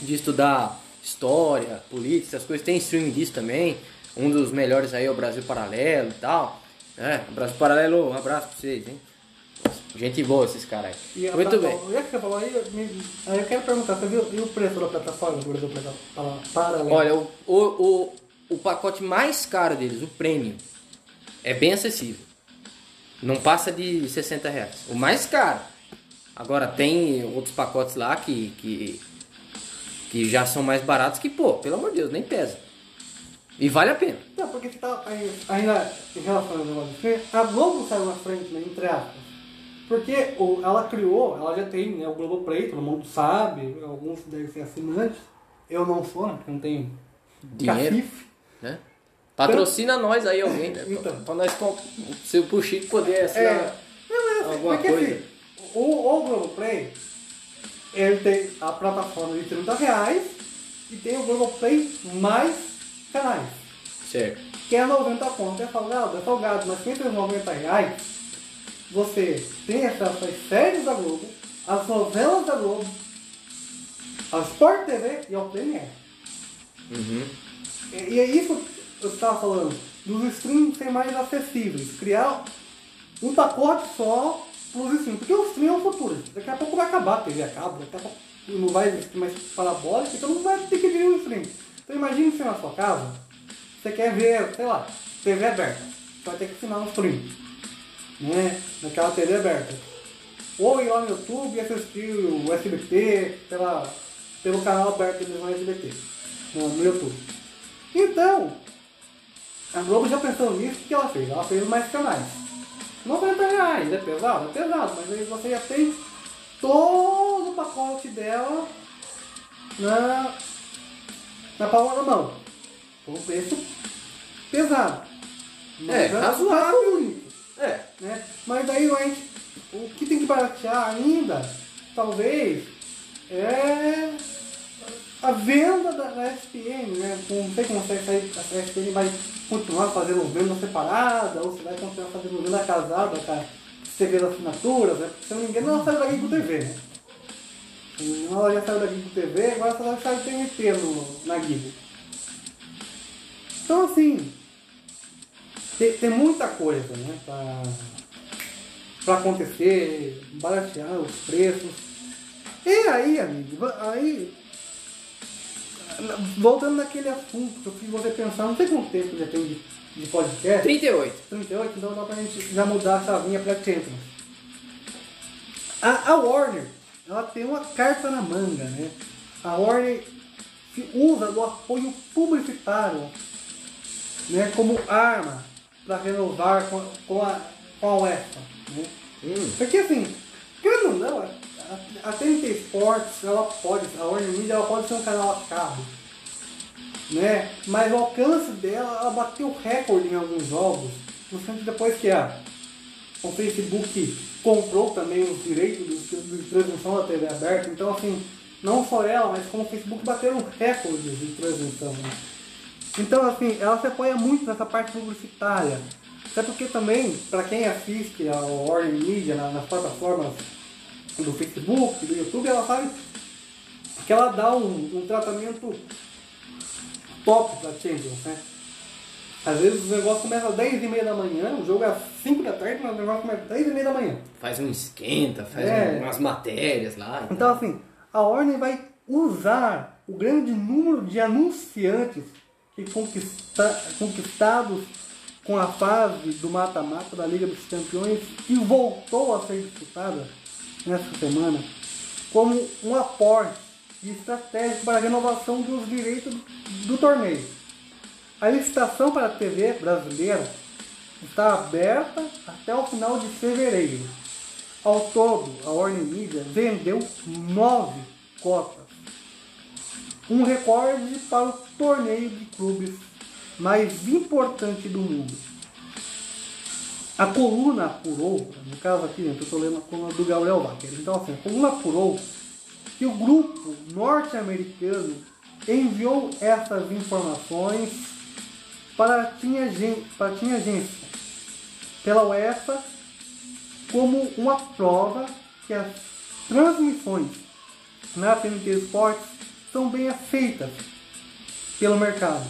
de estudar história, política, essas coisas. Tem streaming disso também. Um dos melhores aí é o Brasil Paralelo e tal. É, Brasil Paralelo, um abraço pra vocês, hein? Gente boa esses caras aí. Muito bem. que você falou aí, me- aí eu quero perguntar, você viu e o preço da plataforma do Brasil Para- Paralelo? Olha, o, o, o, o pacote mais caro deles, o Premium, é bem acessível. Não passa de 60 reais. O mais caro. Agora tem outros pacotes lá que, que, que já são mais baratos que, pô, pelo amor de Deus, nem pesa. E vale a pena. Não, porque você tá ainda em relação ao negócio do filme, a Globo saiu na frente, né, entre aspas. Porque o, ela criou, ela já tem né, o Globoplay, todo mundo sabe, alguns devem ser assinantes. Eu não sou, né, porque não tenho Dinheiro. cacife. Né? Patrocina nós aí alguém, né? Então. Pra nós, se o Puxico poder assinar. É, não, mas assim, Alguma coisa. assim, o, o Globoplay, ele tem a plataforma de 30 reais e tem o Globoplay mais canais. Certo. que é 90 conto, é salgado, é salgado, mas 190 reais você tem acesso às séries da Globo, às novelas da Globo, ao Sport TV e ao PNR. Uhum. E, e é isso eu estava falando, dos streams ser mais acessíveis, criar um pacote só para os streams, porque o stream é o futuro, daqui a pouco vai acabar a TV a cabo, daqui a pouco não vai existir mais parabólica, então não vai ter que vir um stream. Então imagine se na sua casa, você quer ver, sei lá, TV aberta, você vai ter que assinar um stream, né, naquela TV aberta. Ou ir lá no YouTube e assistir o SBT pela, pelo canal aberto no SBT, no, no YouTube. Então, a Globo já pensou nisso, o que ela fez? Ela fez mais canais. 90 reais, é pesado? É pesado, mas aí você já tem todo o pacote dela na, na palma da mão. Por um preço pesado. É, Mas razoável. bonito, É. né? Mas aí a gente, o que tem que baratear ainda, talvez, é a venda da, da SPN, né? Não sei como se a SPN vai continuar fazendo venda separada, ou se vai continuar fazendo venda casada com a TV das assinaturas, né? Se eu não me saiu da Gigo TV, né? Ela já saiu da Gigo TV, agora ela sai do TNT no, na Gigo. Então, assim, tem, tem muita coisa, né? Pra, pra acontecer, baratear os preços. E aí, amigo, aí voltando naquele assunto que eu fiz você pensar, não sei quanto tempo já tem de, de podcast. 38. 38, então dá pra gente já mudar a chavinha pra Champions. A, a Warner, ela tem uma carta na manga, né? A Warner usa do apoio publicitário né, como arma para renovar com, com, a, com a UEFA. Né? Hum. Porque assim, querendo ou não, a, a TNT Sports, ela pode, a Warner Media, ela pode ser um canal a cabo. Né? Mas o alcance dela, ela bateu recorde em alguns jogos. Principalmente depois que a, o Facebook comprou também os direitos de, transmissão da TV aberta. Então assim, não só ela, mas como o Facebook bateram recordes de transmissão. Né? Então, assim, ela se apoia muito nessa parte publicitária. Até porque também, para quem assiste ao Warner Media na- nas plataformas do Facebook, do YouTube, ela sabe que ela dá um, um tratamento top para Champions, né? Às vezes o negócio começa às 10 e meia da manhã, o jogo é às 5 da tarde, mas o negócio começa às 10 e meia da manhã. Faz um esquenta, faz É. umas matérias lá. Então, assim, a Warner vai usar o grande número de anunciantes que conquista, conquistados com a fase do mata-mata da Liga dos Campeões, que voltou a ser disputada nessa semana, como um aporte estratégico para a renovação dos direitos do torneio. A licitação para a TV brasileira está aberta até o final de fevereiro. Ao todo, a Warner Media vendeu nove cotas. Um recorde para o torneio de clubes mais importante do mundo. A coluna apurou, no caso aqui, eu estou lendo a coluna do Gabriel Wacker. Então, assim, a coluna apurou que o grupo norte-americano enviou essas informações para a tinhagen- para a tinhagência pela UEFA como uma prova que as transmissões na TNT Sports são bem aceitas pelo mercado.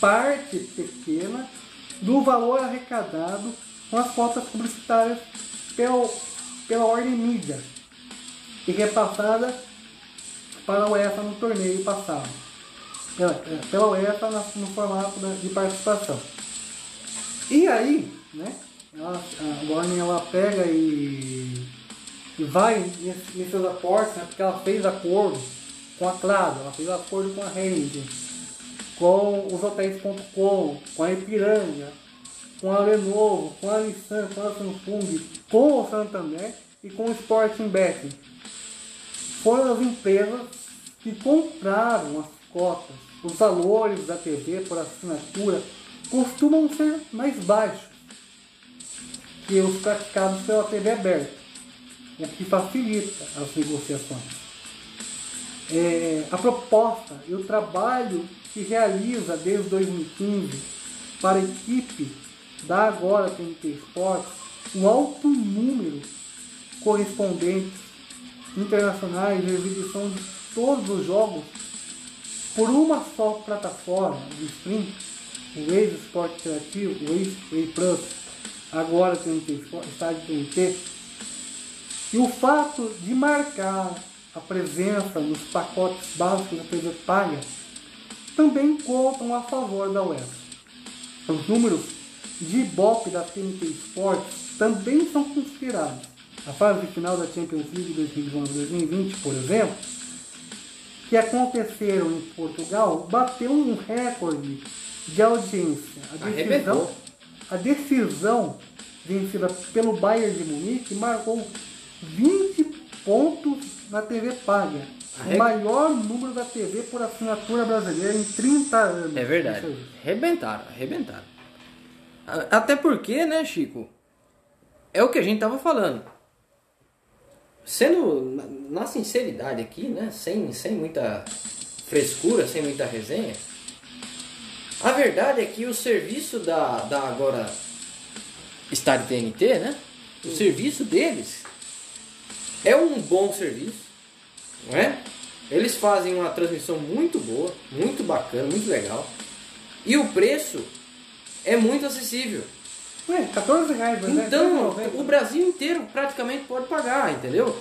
Parte pequena do valor arrecadado com as cotas publicitárias pela, pela ordem mídia e repassada para a UEFA no torneio passado. Pela, é, pela UEFA no formato de participação. E aí, né? Ela, a Warner ela pega e, e vai nesses aportes, né, porque ela fez acordo com a Claro, ela fez acordo com a Rede, com os hotéis.com, com a Ipiranga, com a Lenovo, com a Nissan, com a Samsung, com o Santander e com o Sporting Betting. Foram as empresas que compraram as cotas. Os valores da TV por assinatura costumam ser mais baixos que os praticados pela TV aberta, o que facilita as negociações. É, a proposta e o trabalho que realiza desde 2015 para a equipe da agora TNT Sports um alto número correspondentes internacionais de exibição de todos os jogos por uma só plataforma de stream, o Waze Sport Interativo, o Waze Plus, agora TNT Estádio TNT, e o fato de marcar a presença nos pacotes básicos da TV paga também contam a favor da UEFA. Os números de Ibope da TNT Sports também são considerados. A fase final da Champions League 2019-2020, por exemplo, que aconteceram em Portugal, bateu um recorde de audiência. A decisão, a decisão vencida pelo Bayern de Munique marcou 20 pontos na TV paga. O maior número da TV por assinatura brasileira em 30 anos. É verdade. Arrebentaram, arrebentaram. Até porque, né, Chico? É o que a gente tava falando. Sendo na, sinceridade aqui, né? Sem, sem muita frescura, sem muita resenha. A verdade é que o serviço da, da agora Star TNT, né? O serviço deles é um bom serviço, não é? Eles fazem uma transmissão muito boa, muito bacana, muito legal. E o preço é muito acessível. Ué, 14 reais, né? Então, o Brasil inteiro praticamente pode pagar, entendeu?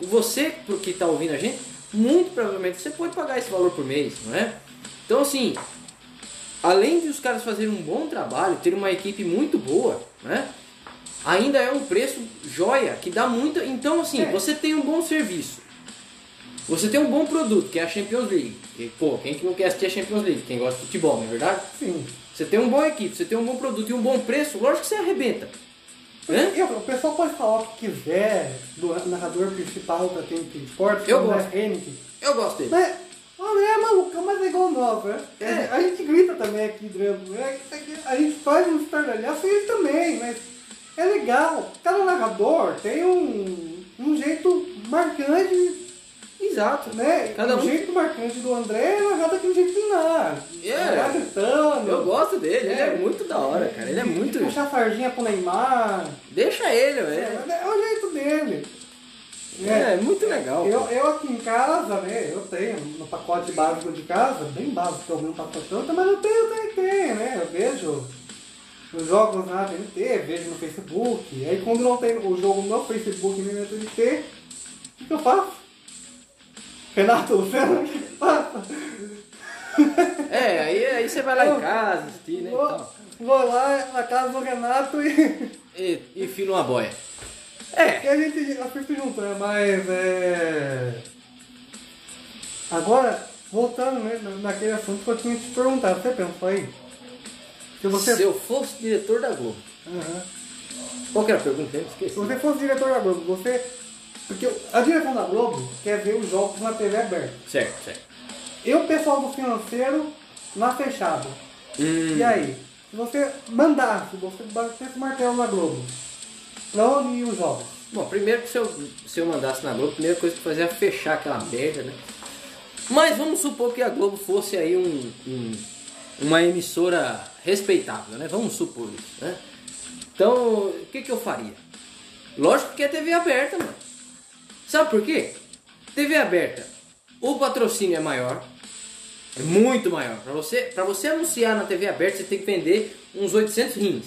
Você, que está ouvindo a gente, muito provavelmente você pode pagar esse valor por mês, não é? Então, assim, além de os caras fazerem um bom trabalho, ter uma equipe muito boa, né? Ainda é um preço joia, que dá muita. Então, assim, é. você tem um bom serviço. Você tem um bom produto, que é a Champions League. E, pô, quem que não quer assistir a Champions League? Quem gosta de futebol, não é verdade? Sim. Você tem um bom equipe, você tem um bom produto e um bom preço, lógico que você arrebenta. Eu, o pessoal pode falar o que quiser do narrador principal da TNT Sports, eu gosto. Henrique. Eu gosto dele. Mas, o é maluco, mas é igual nós, né? É. A gente grita também aqui dentro. Né? A gente faz um estardalhaço e ele também, mas é legal. Cada narrador tem um, um jeito marcante Exato. Né? Cada um... O jeito marcante do André é narrado aqui no jeito do Nar. Yeah. gritando. Eu gosto dele, é. ele é muito da hora, cara. Ele é muito. Puxar a sardinha pro Neymar. Deixa ele, velho. É, é o jeito dele. É, é muito legal. Eu, eu aqui em casa, né, eu tenho no pacote básico de casa, bem básico que eu vi um pacote mas eu tenho, eu tenho, né? Eu vejo os jogos na TNT, vejo no Facebook. Aí quando não tem o jogo no Facebook nem na TNT, o que eu faço? Renato, não que passa. É, aí, aí você vai lá eu, em casa assistir, né? Vou, então. vou lá na casa do Renato e. E, e filo uma boia. É. E a gente assiste junto, né? Mas é. Agora, voltando né, naquele assunto que eu tinha te perguntado, você pensou aí? Se, você... Se eu fosse diretor da Globo. Uhum. Qual que era a pergunta? esqueci. Se você fosse diretor da Globo, você porque a direção da Globo quer ver os jogos na TV aberta. Certo, certo. E o pessoal do financeiro na fechada. Hum. E aí? Se você mandasse, você batesse o martelo na Globo, pra onde iam os jogos? Bom, primeiro que se eu, se eu mandasse na Globo, a primeira coisa que eu fazia era fechar aquela merda, né? Mas vamos supor que a Globo fosse aí um, um uma emissora respeitável, né? Vamos supor isso, né? Então, o que, que eu faria? Lógico que é TV aberta, mano. Sabe por quê? TV aberta. o patrocínio é maior, é muito maior. Para você, pra você anunciar na TV aberta, você tem que vender uns 800 rins.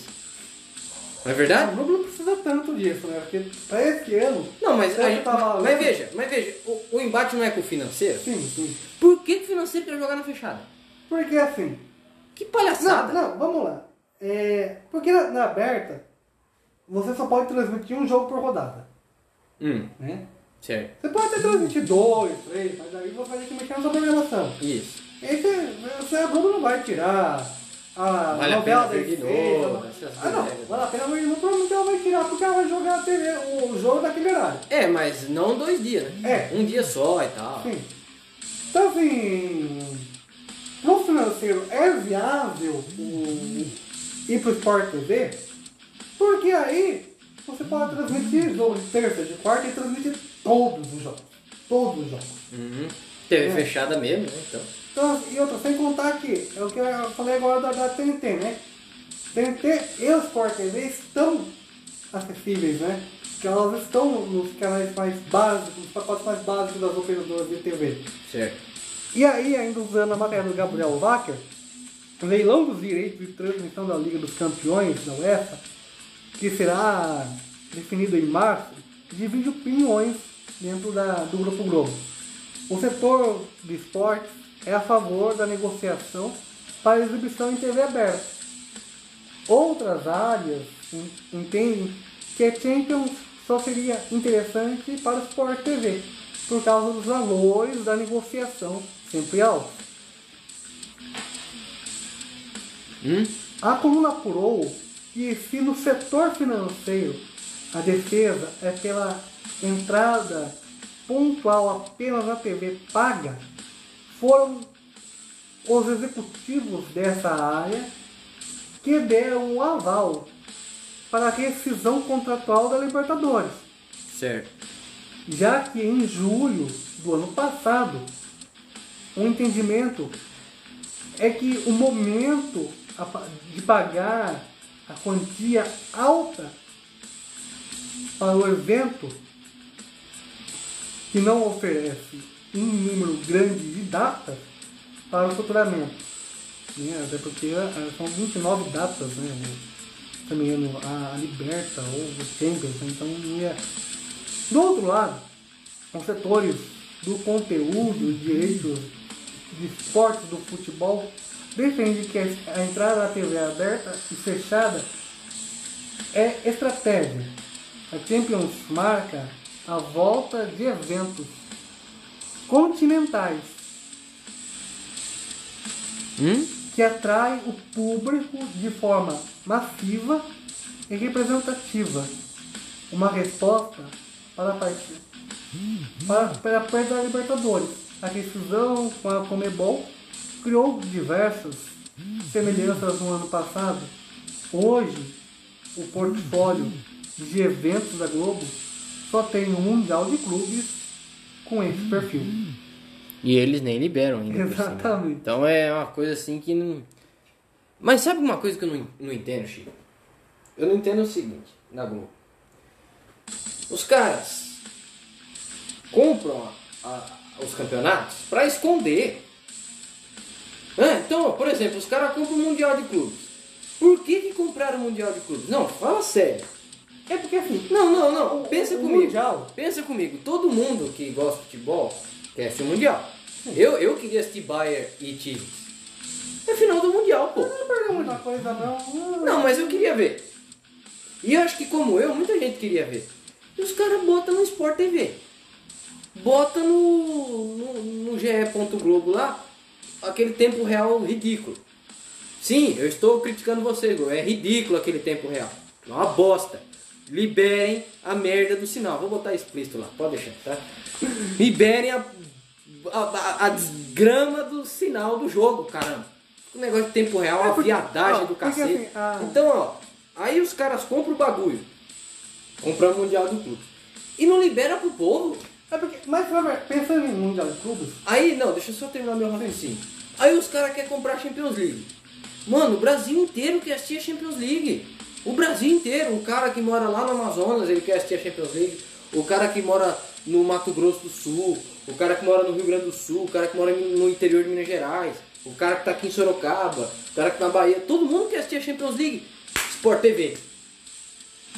Não é O verdade? Globo não precisa tanto disso, né? Porque pra esse ano. Não, mas, a gente- tava mas veja, mas veja, o, o embate não é com o financeiro? Sim, sim. Por que, o financeiro quer jogar na fechada? Porque assim. Que Não, palhaçada! não, vamos lá. É, porque na, na aberta, você só pode transmitir um jogo por rodada. Hum, Né? Você pode até transmitir dois, três, mas aí você vai ter que mexer na sua programação. Isso. Esse, você, a Globo não vai tirar a Vale a novela pena seis, novo, Ah, não, vale a pena de novo, provavelmente ela vai tirar, porque ela vai jogar a TV, o jogo daquele horário. É, mas não dois dias, né? É. Um dia só e tal. Sim. Então, assim, no financeiro é viável o, ir pro Sport TV, porque aí você pode transmitir jogo de terça, de quarta e transmitir todos os jogos. Todos os jogos. Uhum. TV É. fechada mesmo, né? Então. Então, e outra, sem contar que, é o que eu falei agora da, da TNT, né? TNT e o Sport TV estão acessíveis, né? Porque elas estão nos canais mais básicos, nos pacotes mais básicos das operadoras de TV. Certo. E aí, ainda usando a matéria do Gabriel Wacker, o leilão dos direitos de transmissão da Liga dos Campeões da UEFA, que será definido em março, divide opiniões dentro da, do Grupo Globo. O setor de esportes é a favor da negociação para exibição em TV aberta. Outras áreas en- entendem que a Champions só seria interessante para o Sport TV, por causa dos valores da negociação sempre altos. Hum? A coluna apurou que se no setor financeiro a defesa é pela entrada pontual apenas na TV paga, foram os executivos dessa área que deram o aval para a rescisão contratual da Libertadores, Certo. já que em julho do ano passado o entendimento é que o momento de pagar a quantia alta para o evento que não oferece um número grande de datas para o faturamento. Né? Até porque eh, são 29 datas, né? Não me engano, a Liberta ou o Champions, né? então ia. Do outro lado, os setores do conteúdo, direitos de esportes do futebol, defende que a entrada da TV aberta e fechada é estratégia. A Champions marca a volta de eventos continentais Hum? que atrai o público de forma massiva e representativa. Uma resposta para a partida para, para a perda da Libertadores. A rescisão com a Comebol criou diversas semelhanças no ano passado. Hoje, o portfólio de eventos da Globo só tem um Mundial de Clubes com esse perfil. E eles nem liberam ainda. Exatamente. Então é uma coisa assim que não. Mas sabe uma coisa que eu não, não entendo, Chico? Eu não entendo o seguinte, na Globo. Os caras compram a- a- os campeonatos pra esconder. Ah, então, por exemplo, os caras compram o Mundial de Clubes. Por que, que compraram o Mundial de Clubes? Não, fala sério. É porque assim, Não, não, não. Pensa o comigo. Mundial. Pensa comigo. Todo mundo que gosta de futebol quer assistir o Mundial. Eu, eu queria assistir Bayern e Tigres. É final do Mundial, pô. não perdeu muita coisa não. Não, mas eu queria ver. E eu acho que como eu, muita gente queria ver. E os caras botam no Sport TV. Bota no, no, no GE. Globo lá, aquele tempo real ridículo. Sim, eu estou criticando vocês, é ridículo aquele tempo real. É uma bosta. Liberem a merda do sinal. Vou botar explícito lá, pode deixar, tá? Liberem a, a, a- a desgrama do sinal do jogo, caramba. O negócio de tempo real, É a porque- viadagem ó, do cacete. assim, a- Então, ó, aí os caras compram o bagulho. Compram o Mundial do Clube. E não libera pro povo. É porque, mas Robert, pensando em Mundial de Clubes, Aí, não, deixa eu só terminar meu raciocínio. Aí os caras querem comprar a Champions League. Mano, o Brasil inteiro quer assistir a Champions League. O Brasil inteiro. O cara que mora lá no Amazonas, ele quer assistir a Champions League. O cara que mora no Mato Grosso do Sul, o cara que mora no Rio Grande do Sul, o cara que mora no interior de Minas Gerais, o cara que tá aqui em Sorocaba, o cara que tá na Bahia, todo mundo quer assistir a Champions League. Sport TV.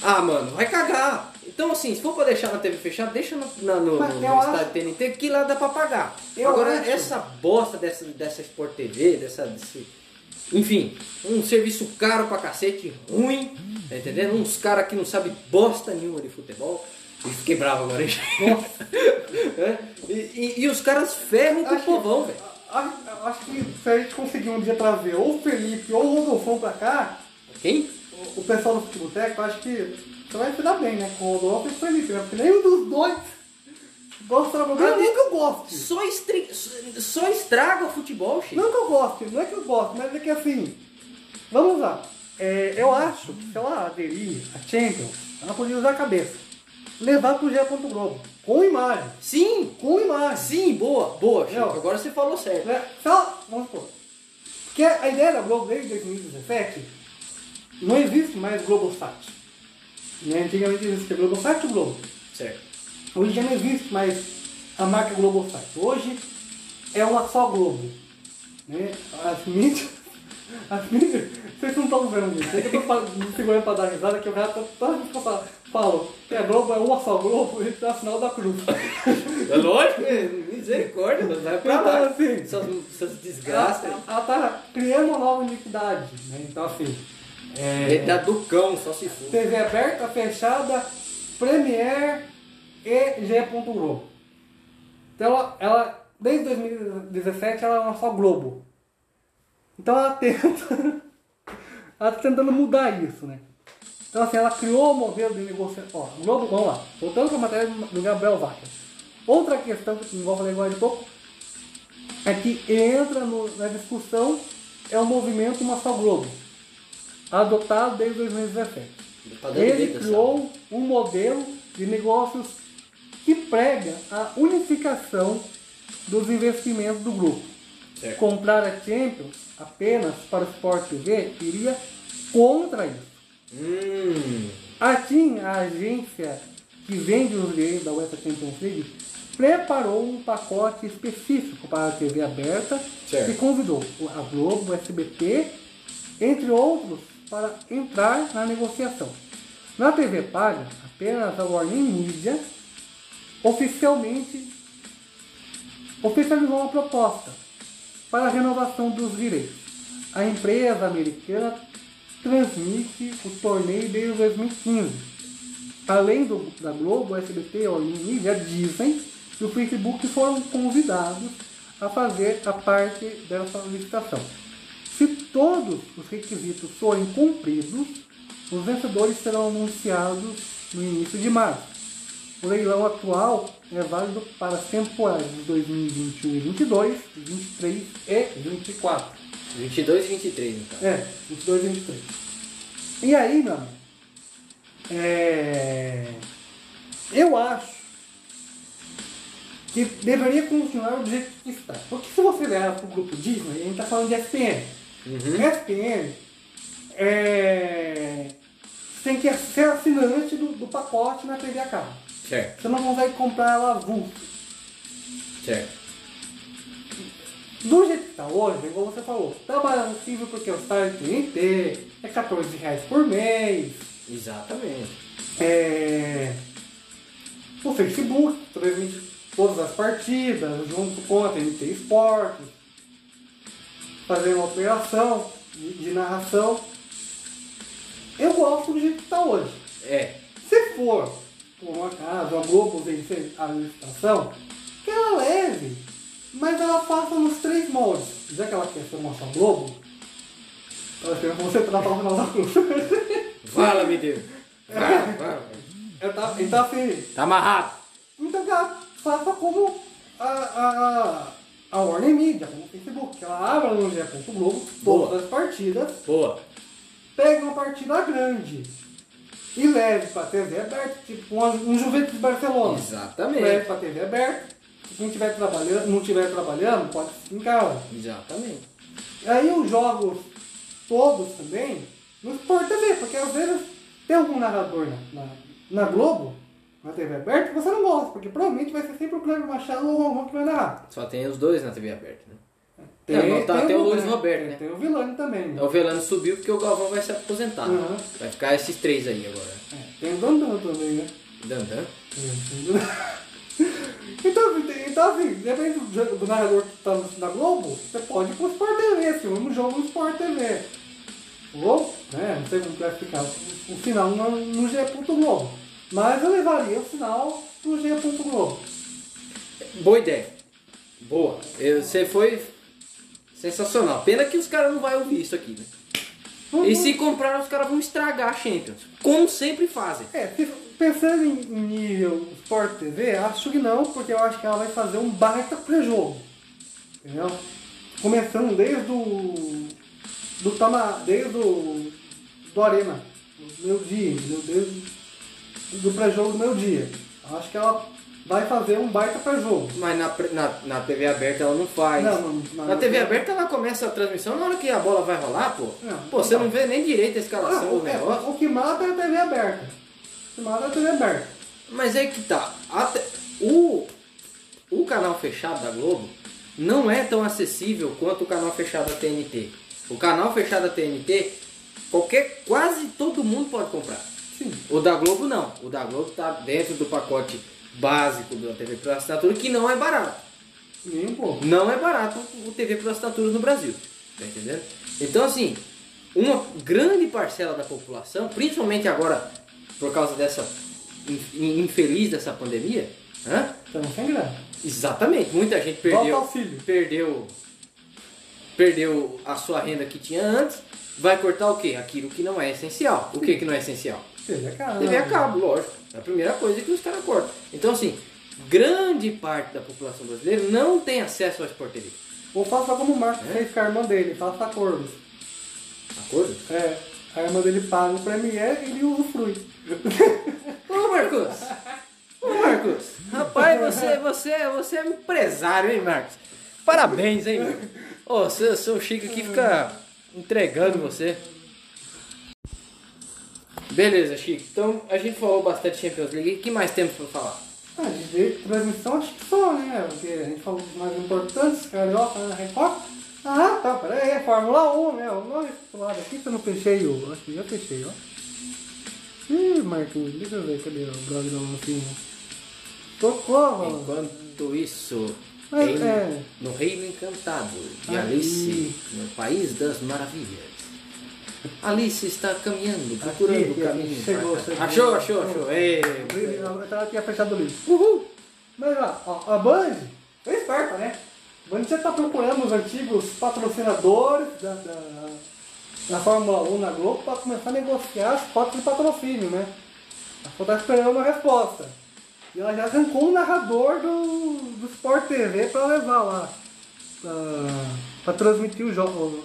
Ah, mano, vai cagar. Então, assim, se for pra deixar na TV fechada, deixa no, na, no, no acho- TNT, que lá dá pra pagar. Eu Agora, acho- essa bosta dessa, dessa Sport TV, dessa. Desse, enfim, um serviço caro pra cacete, ruim, tá entendendo? Uns caras que não sabem bosta nenhuma de futebol. E fiquei bravo agora, hein? É? e, e- e os caras ferram com o povão, velho. Acho, que se a gente conseguir um dia trazer ou o Felipe ou o Rodolfão pra cá, Quem? o, o pessoal do futebol técnico, acho que você vai se dar bem, né? Com o Rodolfo e o Felipe, né? Porque nenhum dos dois gosta de trabalhar. Nem que eu goste. Só, estri... só estraga o futebol, Chico. Não que eu goste, não é que eu gosto, mas é que assim, vamos lá. É, eu acho que se ela aderir a Champions, ela podia usar a cabeça. Levar pro G. Globo. Com imagem. Sim, Com imagem. sim, boa, boa, Chico. Não. Agora você falou certo. Né? Só, vamos supor. Porque a ideia da Globo desde 2017 não existe mais Globosat. Né? Antigamente existia Globosat e Globo. Certo. Hoje já não existe mais a marca Globosat. Hoje é uma só Globo. Né? As mídias. As mídias. Vocês não estão vendo isso. É que eu me segurando pra dar risada que o cara tá toda vez que eu falo, que a Globo é uma só Globo, ele dá sinal da cruz. É lógico, é, misericórdia, vai pra Então, lá. assim, essas ela, desgraças. ela tá criando uma nova iniquidade. Né? Então assim. É da do cão, só se for. TV aberta, fechada, Premiere e G. Globo. Então ela, ela, desde 2017, ela é uma só Globo. Então ela tenta. ela tá tentando mudar isso, né? Então assim, ela criou o modelo de negociação. Ó, Globo, vamos lá. Voltando para a matéria do Gabriel Vaca. Outra questão que vou falar agora de pouco é que entra no- na discussão é o movimento Uma Só Globo, adotado desde 2017. Tá dando Ele medo, criou um modelo de negócios que prega a unificação dos investimentos do grupo. Certo. Comprar a Champions apenas para o Sport TV iria contra isso. Hum. A TIM, a agência que vende os direitos da UEFA Champions League, preparou um pacote específico para a TV aberta Certo. e convidou a Globo, o SBT, entre outros, para entrar na negociação. Na TV paga, apenas a Warner Media oficialmente oficializou uma proposta para a renovação dos direitos. A empresa americana transmite o torneio desde 2015. Além do, da Globo, SBT, Warner Media, dizem que o Facebook foram convidados a fazer a parte dessa licitação. Se todos os requisitos forem cumpridos, os vencedores serão anunciados no início de março. O leilão atual é válido para as temporadas de 2021 e 22, 23 e 24. 22 e 23, então. É, 22 e 23. E aí, meu amigo, é... eu acho que deveria continuar do jeito que está. Porque se você olhar para o grupo Disney, a gente está falando de SPN. Uhum. SPN é... tem que ser assinante do, do pacote na TV a cabo. Certo, Você não consegue comprar ela avulso. certo. Do jeito que está hoje, igual você falou, trabalha possível porque o Star TNT é 14 reais por mês. Exatamente. É... O Facebook transmite todas as partidas junto com a TNT Esportes, fazendo uma operação de, de narração. Eu gosto do jeito que está hoje. É. Se for, por um acaso, a Globo vencer a licitação, que ela leve, mas ela faça nos três moldes. Já que ela quer ser uma só Globo, ela quer concentrar para o final da cruz. Fala, meu Deus. Fala, tava- Então assim, Tá amarrado. então que ela faça como a, a, a Warner Media, como o Facebook, que ela abra no GE. Globo todas as partidas, Boa. pegue uma partida grande e leve para TV aberta, tipo um, um Juventus Barcelona. Leve Exatamente. para TV aberta. Quem estiver trabalhando, não estiver trabalhando, pode ficar em casa. Exatamente. Aí os jogos todos também no Sport TV, porque às vezes tem algum narrador na, na, na Globo na TV aberta, você não gosta, porque provavelmente vai ser sempre o Cleber Machado ou o Ron que vai narrar. Só tem os dois na TV aberta, né? Não, tá até o Luiz Roberto, né? Tem o Vilani também. né? O Velano subiu porque o Galvão vai se aposentar. né? Uhum. Vai ficar esses três aí agora. É, tem o Dandan também, né? Dandan. Então, assim, então, assim, depende do, do narrador que tá na Globo, você pode ir pro Sport TV, se um jogo no Sport TV. Ou, né, não sei como vai ficar o, o final no, no G. Globo. Mas eu levaria o final pro G. Globo. Boa ideia. Boa. Você foi sensacional. Pena que os caras não vão ouvir isso aqui, né? E se comprar, os caras vão estragar a Champions. Como sempre fazem. É, pensando em, nível Sport TV, acho que não, porque eu acho que ela vai fazer um baita pré-jogo. Entendeu? Começando desde o. Do tama, desde o. Do Arena. Do meu dia? Desde do pré-jogo do meu dia. Acho que ela vai fazer um baita pré-jogo. Mas na, na, na TV aberta ela não faz. Não, não, não, na. TV aberta ela começa a transmissão na hora que a bola vai rolar, pô. Não, pô, você não. vê nem direito a escalação Ah, do o, é, o que mata é a TV aberta. O que mata é a TV aberta. Mas é que tá. Até- o, o canal fechado da Globo não é tão acessível quanto o canal fechado da TNT. O canal fechado da TNT, qualquer, quase todo mundo pode comprar. Sim. O da Globo não. O da Globo tá dentro do pacote básico da TV por assinatura, que não é barato. Nem um pouco. Não é barato o TV por assinatura no Brasil. Tá entendendo? Então, assim, uma grande parcela da população, principalmente agora por causa dessa in- infeliz dessa pandemia, hã? Estamos sem grana. exatamente, muita gente perdeu, perdeu, perdeu a sua renda que tinha antes, vai cortar o quê? Aquilo que não é essencial. O que que não é essencial? TV a cabo. TV a cabo, lógico. É a primeira coisa que os caras cortam. Então, assim, grande parte da população brasileira não tem acesso Sport TV. Ou faça como o Marcos É? fez com a irmã dele, faça acordos. Acordo? É, a irmã dele paga o Premiere e ele usufrui. Ô Marcos! Ô Marcos! Rapaz, você, você, você é empresário, hein, Marcos? Parabéns, hein, meu? Ô, seu, seu Chico aqui fica entregando você. Beleza, Chico. Então a gente falou bastante Champions League. O que mais temos pra falar? Ah, de jeito, transmissão acho que só, né? Porque a gente falou dos mais importantes, Carioca, na Record. Ah, tá, peraí, Fórmula 1, né? Vamos esse lado aqui que eu não fechei o. Acho que já fechei, ó. Ih, Marquinhos, deixa eu ver, cadê o blog da Lancinha? Socorro, Enquanto isso, É, em- é. no Reino Encantado de Aí. Alice, no País das Maravilhas. Alice está caminhando, procurando Aqui, o aqui, caminho. chegou, chegou. Achou, achou, achou. Ei, Eu tava tinha fechado o livro. Uhul! Mas ó, a Band, é esperta, né? A Band já tá procurando os antigos patrocinadores da, da, da Fórmula 1 na Globo para começar a negociar as cotas de patrocínio, né? Ela só tá esperando a resposta. E ela já arrancou um narrador do, do Sport TV para levar lá. para transmitir o jogo.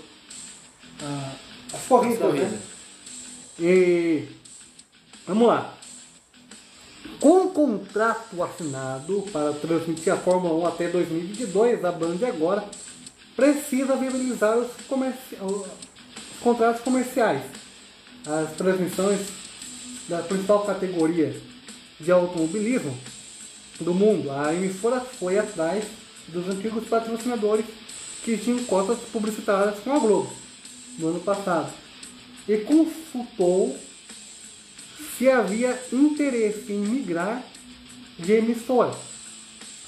a- as corridas, As corridas. né? E vamos lá. Com o contrato assinado para transmitir a Fórmula 1 até 2022, a Band agora precisa viabilizar os, comerci- os contratos comerciais. As transmissões da principal categoria de automobilismo do mundo. A emissora foi atrás dos antigos patrocinadores que tinham cotas publicitárias com a Globo no ano passado e consultou se havia interesse em migrar de emissora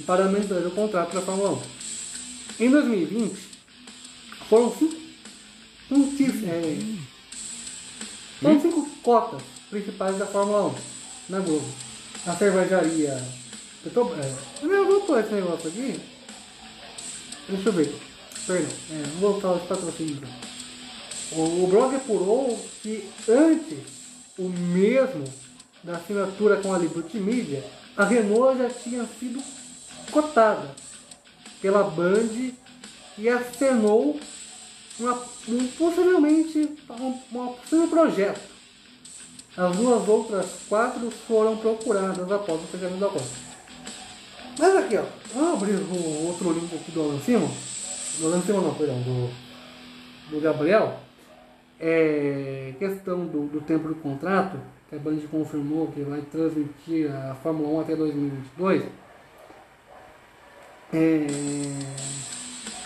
para aumentar o contrato da Fórmula 1. Em 2020, foram cinco, cinco, é, foram cinco cotas principais da Fórmula 1 na Globo. A cervejaria. Eu tô, é, eu vou pôr esse negócio aqui. Deixa eu ver. Perdão, é, vou voltar aos patrocínios. O, o apurou que antes o mesmo da assinatura com a Liberty Media, a Renault já tinha sido cotada pela Band e acenou uma, um, possivelmente um, um possível projeto. As duas outras quatro foram procuradas após o fechamento da conta. Mas aqui, ó, vamos abrir o outro link aqui do Alan Simon. Do Alan Simon não, perdão, do, do Gabriel. É, questão do, do tempo do contrato, que a Band confirmou que vai transmitir a Fórmula 1 até 2022, é,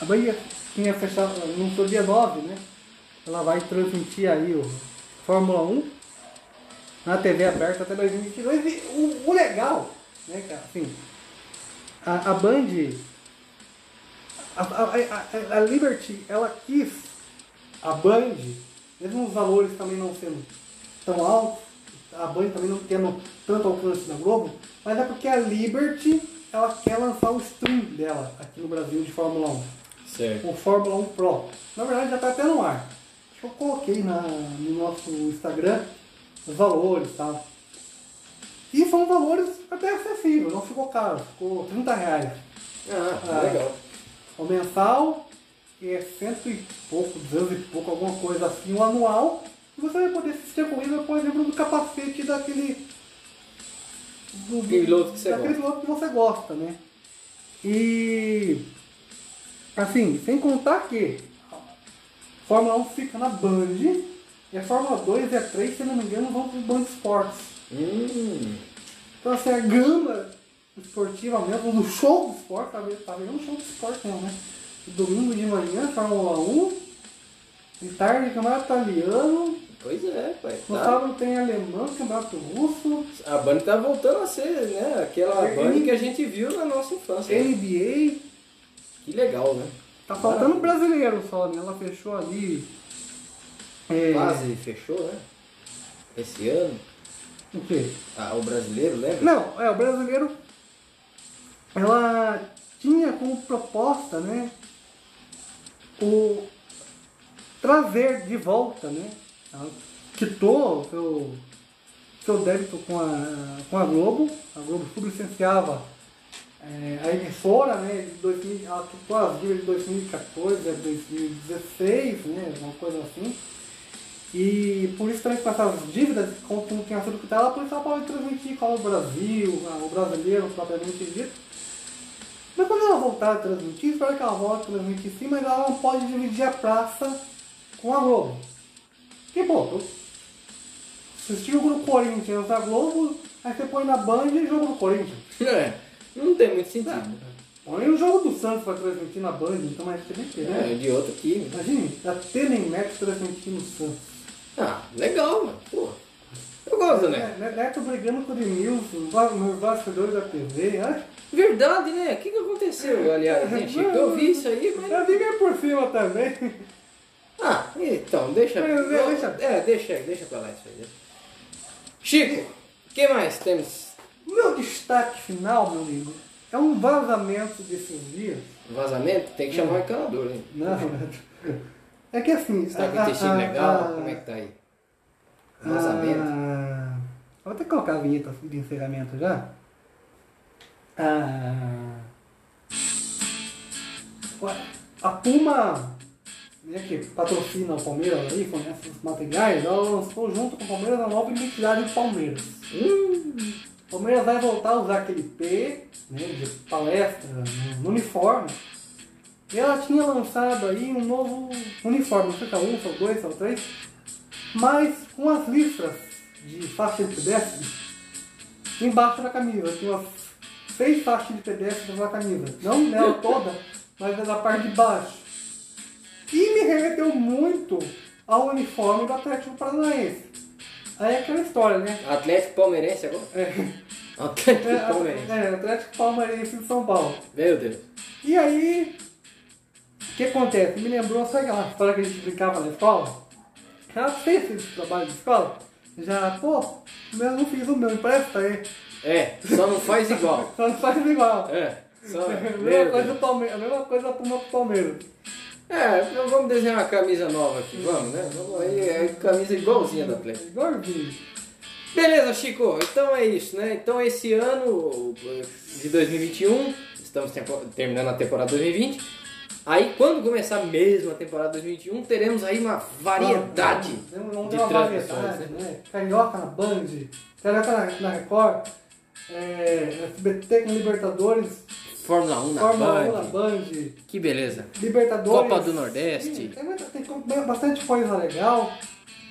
a Band tinha fechado, no dia 9, né? Ela vai transmitir aí o Fórmula 1 na TV aberta até 2022. E o, o legal, né, cara, assim, a, a Band, a, a, a- a Liberty, ela quis a Band, mesmo os valores também não sendo tão altos, a Band também não tendo tanto alcance na Globo, mas é porque a Liberty, ela quer lançar o stream dela aqui no Brasil de Fórmula 1 Certo. o Fórmula 1 Pro. Na verdade já está até no ar. Acho que eu coloquei na, no nosso Instagram os valores e tal. E são valores até acessíveis, não ficou caro, ficou 30 reais. Ah, Ah. legal. O mensal é cento e pouco, duzentos e pouco, alguma coisa assim, o anual. E você vai poder assistir a corrida, por exemplo, do capacete daquele. Do, Piloto que você daquele gosta. piloto que você gosta, né? E. Assim, sem contar que a Fórmula 1 fica na Band e a Fórmula 2 e a 3, se não me engano, vão para o Band Esportes. Hum, Então, assim, a gama esportiva mesmo, no show do esporte, tá vendo, tá vendo um show do esporte mesmo, né? Domingo de manhã, Fórmula 1, de tarde, campeonato italiano, pois é, pai. no Tá. sábado tem alemão, campeonato russo, A Band tá voltando a ser, né? Aquela É, Band e- que a gente viu na nossa infância. né? NBA, Que legal, né? tá faltando brasileiro só, né? Ela fechou ali. É, Quase fechou, né? Esse ano. O quê? Ah, o brasileiro, lembra? Não, é, o brasileiro, ela tinha como proposta, né, o trazer de volta, né, ela quitou seu, seu débito com a, com a Globo, a Globo sublicenciava é, a emissora, né, de 2000, ela quitou as dívidas de 2014 a 2016, né, uma coisa assim, e por isso também com essas dívidas, como não tinha sido quitada, por isso ela pode transmitir qual o Brasil, ah, o brasileiro propriamente dito. Mas quando ela voltar a transmitir, espero que ela volte a transmitir sim, mas ela não pode dividir a praça com a Globo. Que bom, eu assisti o do Corinthians da Globo, aí você põe na Band e jogo do Corinthians. É, não tem muito sentido. Põe o jogo do Santos para transmitir na Band, então você nem quer, É, né? de outro time. Imagine, a Telenet transmitindo o Santos. Ah, legal, mano. Pô, eu gosto, né? É, Neto brigando com o Denilson, nos bastidores da TV. Acho Verdade, né? O que, que aconteceu, aliás, hein, Chico? Eu vi isso aí, mas. Eu vi por cima também. Ah, então, deixa. É, deixa. É, deixa, deixa pra lá isso aí. Chico, o que mais temos? Meu destaque final, meu amigo, é um vazamento desses dias. Vazamento? Tem que chamar o encanador, hein? Não, é que assim. Você tá com intestino legal? Como é que tá aí? Vazamento? a- Vou até colocar a vinheta de encerramento já. A, a Puma, né, que patrocina o Palmeiras aí, fornece os materiais, ela lançou junto com o Palmeiras a nova identidade do Palmeiras. Hum, O Palmeiras vai voltar a usar aquele P né, de palestra no, no uniforme. E ela tinha lançado aí um novo uniforme, não sei se é um, se é dois, se é três, mas com as listras de faixa de pedestre embaixo da camisa. Tinha umas seis faixas de pedestre na camisa. Não nela toda, mas na parte de baixo. E me remeteu muito ao uniforme do Atlético Paranaense. Aí é aquela história, né? Atlético Palmeirense agora? É. Atlético É, Palmeirense. é, Atlético Palmeirense de São Paulo. Meu Deus. E aí, o que acontece? Me lembrou, sabe aquela história que a gente brincava na escola? Ela fez esse trabalho de escola? Já, pô, eu não fiz o meu, empresta aí. É, só não faz igual. Só não faz igual. É, só. A mesma coisa Palmeiras, a mesma coisa pro meu Palmeiras. É, então vamos desenhar uma camisa nova aqui, vamos, né? Vamos aí, é camisa igualzinha da Atlético. Igualzinho. Beleza, Chico, então é isso, né? Então esse ano de 2021, estamos terminando a temporada 2020. Aí quando começar mesmo a temporada 2021, teremos aí uma variedade Vamos, vamos de uma variedade, né? né? Carioca na Band, Carioca na, na Record, é, SBT com Libertadores, Fórmula 1 na Fórmula Band. 1 na Band, Que beleza. Libertadores. Copa do Nordeste. Sim, tem, muita- tem co- bastante coisa legal.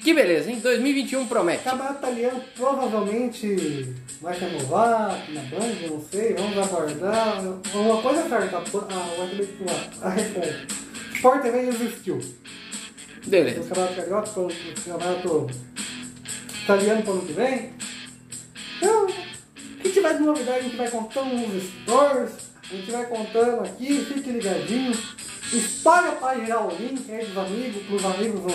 Que beleza, hein? 2021 promete. Campeonato italiano provavelmente vai renovar na Band, não sei, vamos aguardar. Uma coisa é certa, a, a, a, a reforma. Sport TV existiu. O Beleza. Campeonato Carioca, o Campeonato Italiano para o ano que vem. Então, o tiver de novidade a gente vai contando nos stores, a gente vai contando aqui, fique ligadinho. Espalha para gerar o link aí dos amigos, pros amigos no,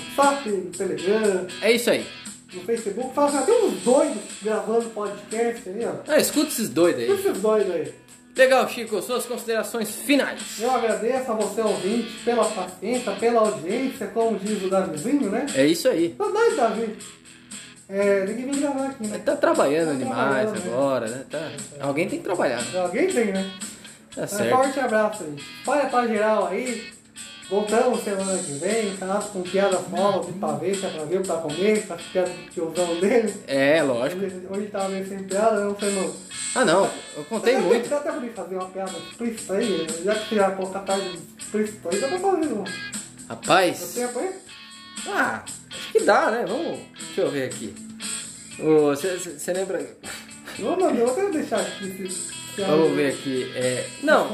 WhatsApp, no Telegram, É isso aí. no Facebook. Fala assim, "Ah, tem uns doidos gravando podcast aí, ó. Ah, escuta esses doidos aí. Esses doidos aí. Legal, Chico. Suas considerações finais. Eu agradeço a você, ouvinte, pela paciência, pela audiência, como diz o Davizinho, né? É isso aí. Doido, Davi. É, tem que vir gravar aqui, né? Tá trabalhando Tá demais trabalhando, né? agora, né? Tá... Alguém tem que trabalhar. Alguém tem, né? Tá Um certo. forte abraço aí. Olha pra geral aí. Voltamos semana que vem, tá? Com piadas novas, de pavê, que é pra ver, pra comer, com as piadas do tiozão dele. É, lógico. Hoje, hoje tava meio sem piada, não sei não. Ah, não. Eu contei muito. Dá até ele fazer uma piada explícita aí, já que já colocar tarde explícita aí, dá pra fazer um. Eu Rapaz. tempo aí? Ah, acho que dá, né? Vamos. Deixa eu ver aqui. Você lembra. Não, mano, eu até deixar aqui. Vamos ver aqui. É... Não.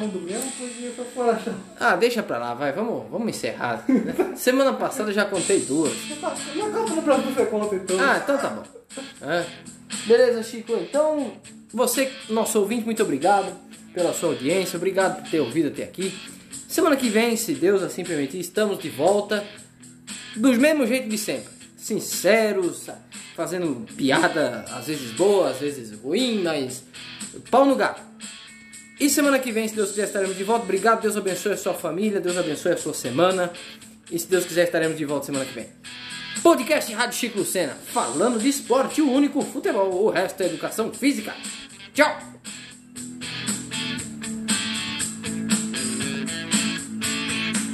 Ah, deixa pra lá, vai. Vamos, vamos encerrar. Semana passada eu já contei duas. Você conta então. Ah, então tá bom. É. Beleza, Chico. Então, você, nosso ouvinte, muito obrigado pela sua audiência. Obrigado por ter ouvido até aqui. Semana que vem, se Deus assim permitir, estamos de volta. Dos mesmos jeitos de sempre. Sinceros, fazendo piada, às vezes boa, às vezes ruim, mas pau no gato. E semana que vem, se Deus quiser, estaremos de volta. Obrigado, Deus abençoe a sua família, Deus abençoe a sua semana. E se Deus quiser, estaremos de volta semana que vem. Podcast Rádio Chico Lucena, falando de esporte, o único futebol, o resto é educação física. Tchau!